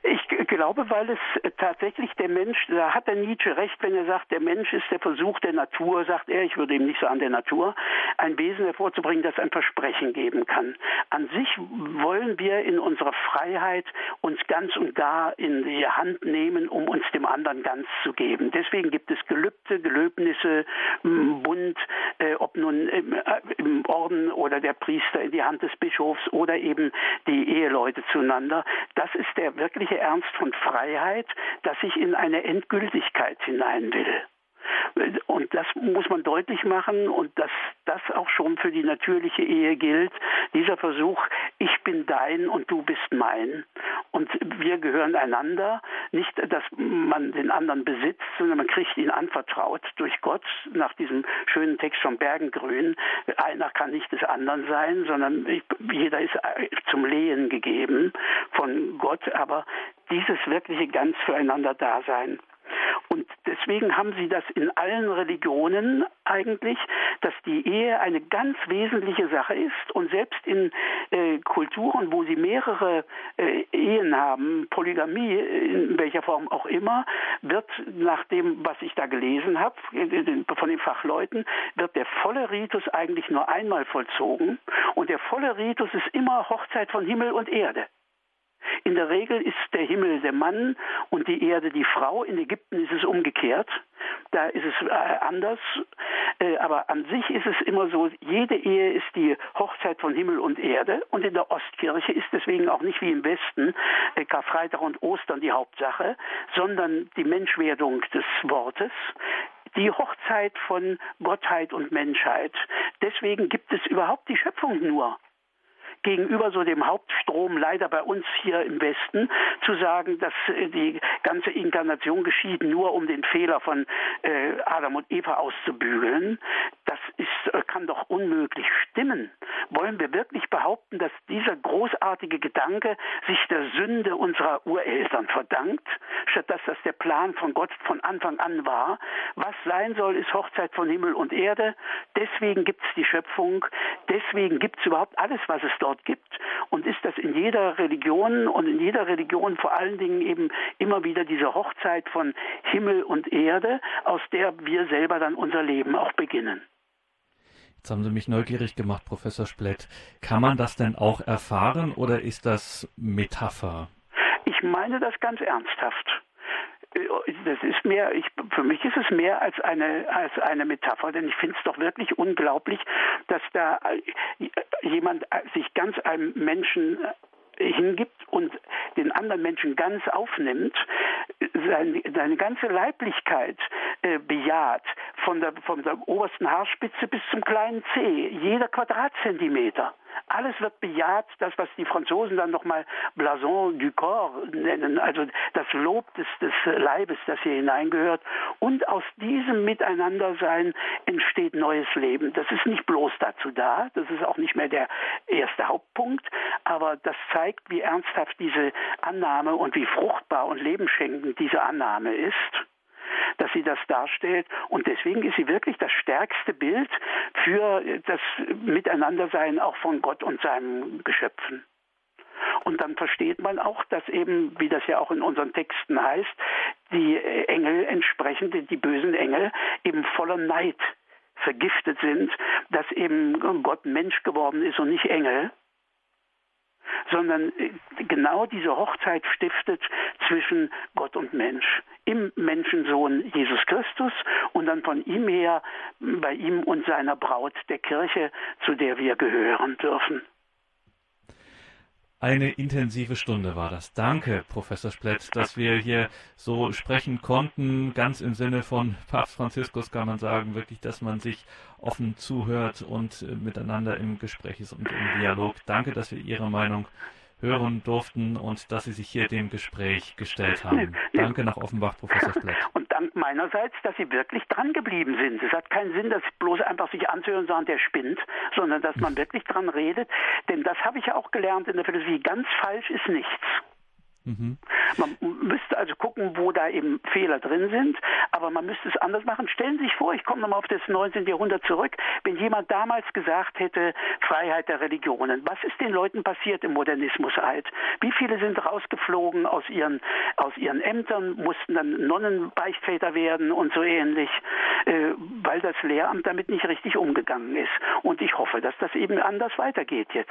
B: Ich glaube, weil es äh, tatsächlich der Mensch, da hat der Nietzsche recht, wenn er sagt, der Mensch ist der Versuch der Natur, sagt er, ich würde ihm nicht sagen der Natur, ein Wesen hervorzubringen, das ein Versprechen geben kann. An sich wollen wir in unserer Freiheit uns ganz und gar in die Hand nehmen, um uns dem anderen ganz zu geben. Deswegen gibt es Gelübde, Gelöbnisse, Bund, äh, ob nun im, äh, im Orden oder der Priester in die Hand des Bischofs oder eben die Eheleute zueinander. Das ist der wirkliche Ernst von Freiheit, dass ich in eine Endgültigkeit hinein will. Und das muss man deutlich machen und dass das auch schon für die natürliche Ehe gilt. Dieser Versuch, ich bin dein und du bist mein. Und wir gehören einander. Nicht, dass man den anderen besitzt, sondern man kriegt ihn anvertraut durch Gott nach diesem schönen Text vom Bergengrün. Einer kann nicht des anderen sein, sondern jeder ist zum Lehen gegeben von Gott. Aber dieses wirkliche ganz füreinander Dasein. Und deswegen haben sie das in allen Religionen eigentlich, dass die Ehe eine ganz wesentliche Sache ist. Und selbst in äh, Kulturen, wo sie mehrere äh, Ehen haben, Polygamie in welcher Form auch immer, wird nach dem, was ich da gelesen habe von den Fachleuten, wird der volle Ritus eigentlich nur einmal vollzogen. Und der volle Ritus ist immer Hochzeit von Himmel und Erde. In der Regel ist der Himmel der Mann und die Erde die Frau. In Ägypten ist es umgekehrt. Da ist es äh, anders. Äh, aber an sich ist es immer so, jede Ehe ist die Hochzeit von Himmel und Erde. Und in der Ostkirche ist deswegen auch nicht wie im Westen äh, Karfreitag und Ostern die Hauptsache, sondern die Menschwerdung des Wortes die Hochzeit von Gottheit und Menschheit. Deswegen gibt es überhaupt die Schöpfung nur gegenüber so dem Hauptstrom leider bei uns hier im Westen zu sagen, dass äh, die ganze Inkarnation geschieht nur um den Fehler von äh, Adam und Eva auszubügeln, das ist, äh, kann doch unmöglich stimmen. Wollen wir wirklich behaupten, dass dieser großartige Gedanke sich der Sünde unserer Ureltern verdankt, statt dass das der Plan von Gott von Anfang an war? Was sein soll, ist Hochzeit von Himmel und Erde. Deswegen gibt es die Schöpfung. Deswegen gibt es überhaupt alles, was es dort Gott gibt und ist das in jeder Religion und in jeder Religion vor allen Dingen eben immer wieder diese Hochzeit von Himmel und Erde, aus der wir selber dann unser Leben auch beginnen.
A: Jetzt haben Sie mich neugierig gemacht, Professor Splett. Kann man das denn auch erfahren oder ist das Metapher?
B: Ich meine das ganz ernsthaft das ist mehr, ich, für mich ist es mehr als eine, als eine Metapher, denn ich finde es doch wirklich unglaublich, dass da jemand sich ganz einem Menschen äh, hingibt und den anderen Menschen ganz aufnimmt, seine, seine ganze Leiblichkeit äh, bejaht, von der, von der obersten Haarspitze bis zum kleinen Zeh, jeder Quadratzentimeter. Alles wird bejaht, das, was die Franzosen dann nochmal Blason du Corps nennen, also das Lob des, des Leibes, das hier hineingehört. Und aus diesem Miteinandersein entsteht neues Leben. Das ist nicht bloß dazu da, das ist auch nicht mehr der erste Hauptpunkt, aber das zeigt, wie ernsthaft diese Annahme und wie fruchtbar und lebenschenkend diese Annahme ist dass sie das darstellt. Und deswegen ist sie wirklich das stärkste Bild für das Miteinandersein auch von Gott und seinen Geschöpfen. Und dann versteht man auch, dass eben, wie das ja auch in unseren Texten heißt, die Engel entsprechend, die bösen Engel, eben voller Neid vergiftet sind, dass eben Gott Mensch geworden ist und nicht Engel sondern äh, genau diese Hochzeit stiftet zwischen Gott und Mensch. Im Menschensohn Jesus Christus und dann von ihm her bei ihm und seiner Braut der Kirche, zu der wir gehören dürfen.
A: Eine intensive Stunde war das. Danke, Professor Splett, dass wir hier so sprechen konnten. Ganz im Sinne von Papst Franziskus kann man sagen, wirklich, dass man sich offen zuhört und äh, miteinander im Gespräch ist und im Dialog. Danke, dass wir Ihre Meinung hören durften und dass Sie sich hier dem Gespräch gestellt haben. Danke nach Offenbach, Professor Splett.
B: Und Dank meinerseits, dass Sie wirklich dran geblieben sind. Es hat keinen Sinn, das bloß einfach sich anzuhören und sagen, der spinnt, sondern dass man wirklich dran redet. Denn das habe ich ja auch gelernt in der Philosophie. Ganz falsch ist nichts. Mhm. Man müsste also gucken, wo da eben Fehler drin sind, aber man müsste es anders machen. Stellen Sie sich vor, ich komme nochmal auf das 19. Jahrhundert zurück, wenn jemand damals gesagt hätte, Freiheit der Religionen, was ist den Leuten passiert im Modernismus-Alt? Wie viele sind rausgeflogen aus ihren, aus ihren Ämtern, mussten dann Nonnenbeichtväter werden und so ähnlich, äh, weil das Lehramt damit nicht richtig umgegangen ist. Und ich hoffe, dass das eben anders weitergeht jetzt.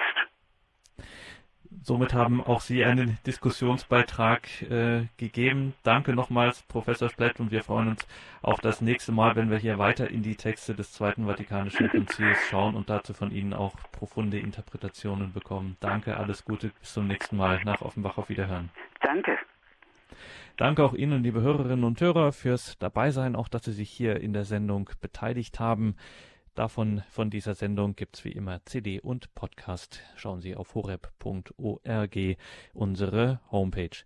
A: Somit haben auch Sie einen Diskussionsbeitrag äh, gegeben. Danke nochmals, Professor Splett, und wir freuen uns auf das nächste Mal, wenn wir hier weiter in die Texte des Zweiten Vatikanischen Konzils schauen und dazu von Ihnen auch profunde Interpretationen bekommen. Danke, alles Gute, bis zum nächsten Mal. Nach Offenbach auf Wiederhören.
B: Danke.
A: Danke auch Ihnen, liebe Hörerinnen und Hörer, fürs Dabeisein, auch dass Sie sich hier in der Sendung beteiligt haben. Davon, von dieser Sendung gibt's wie immer CD und Podcast. Schauen Sie auf horeb.org, unsere Homepage.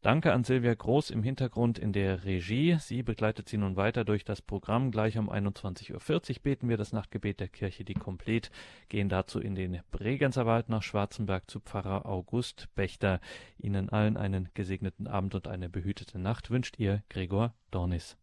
A: Danke an Silvia Groß im Hintergrund in der Regie. Sie begleitet Sie nun weiter durch das Programm. Gleich um 21.40 Uhr beten wir das Nachtgebet der Kirche, die komplett, gehen dazu in den Bregenzer Wald nach Schwarzenberg zu Pfarrer August Bechter. Ihnen allen einen gesegneten Abend und eine behütete Nacht wünscht Ihr Gregor Dornis.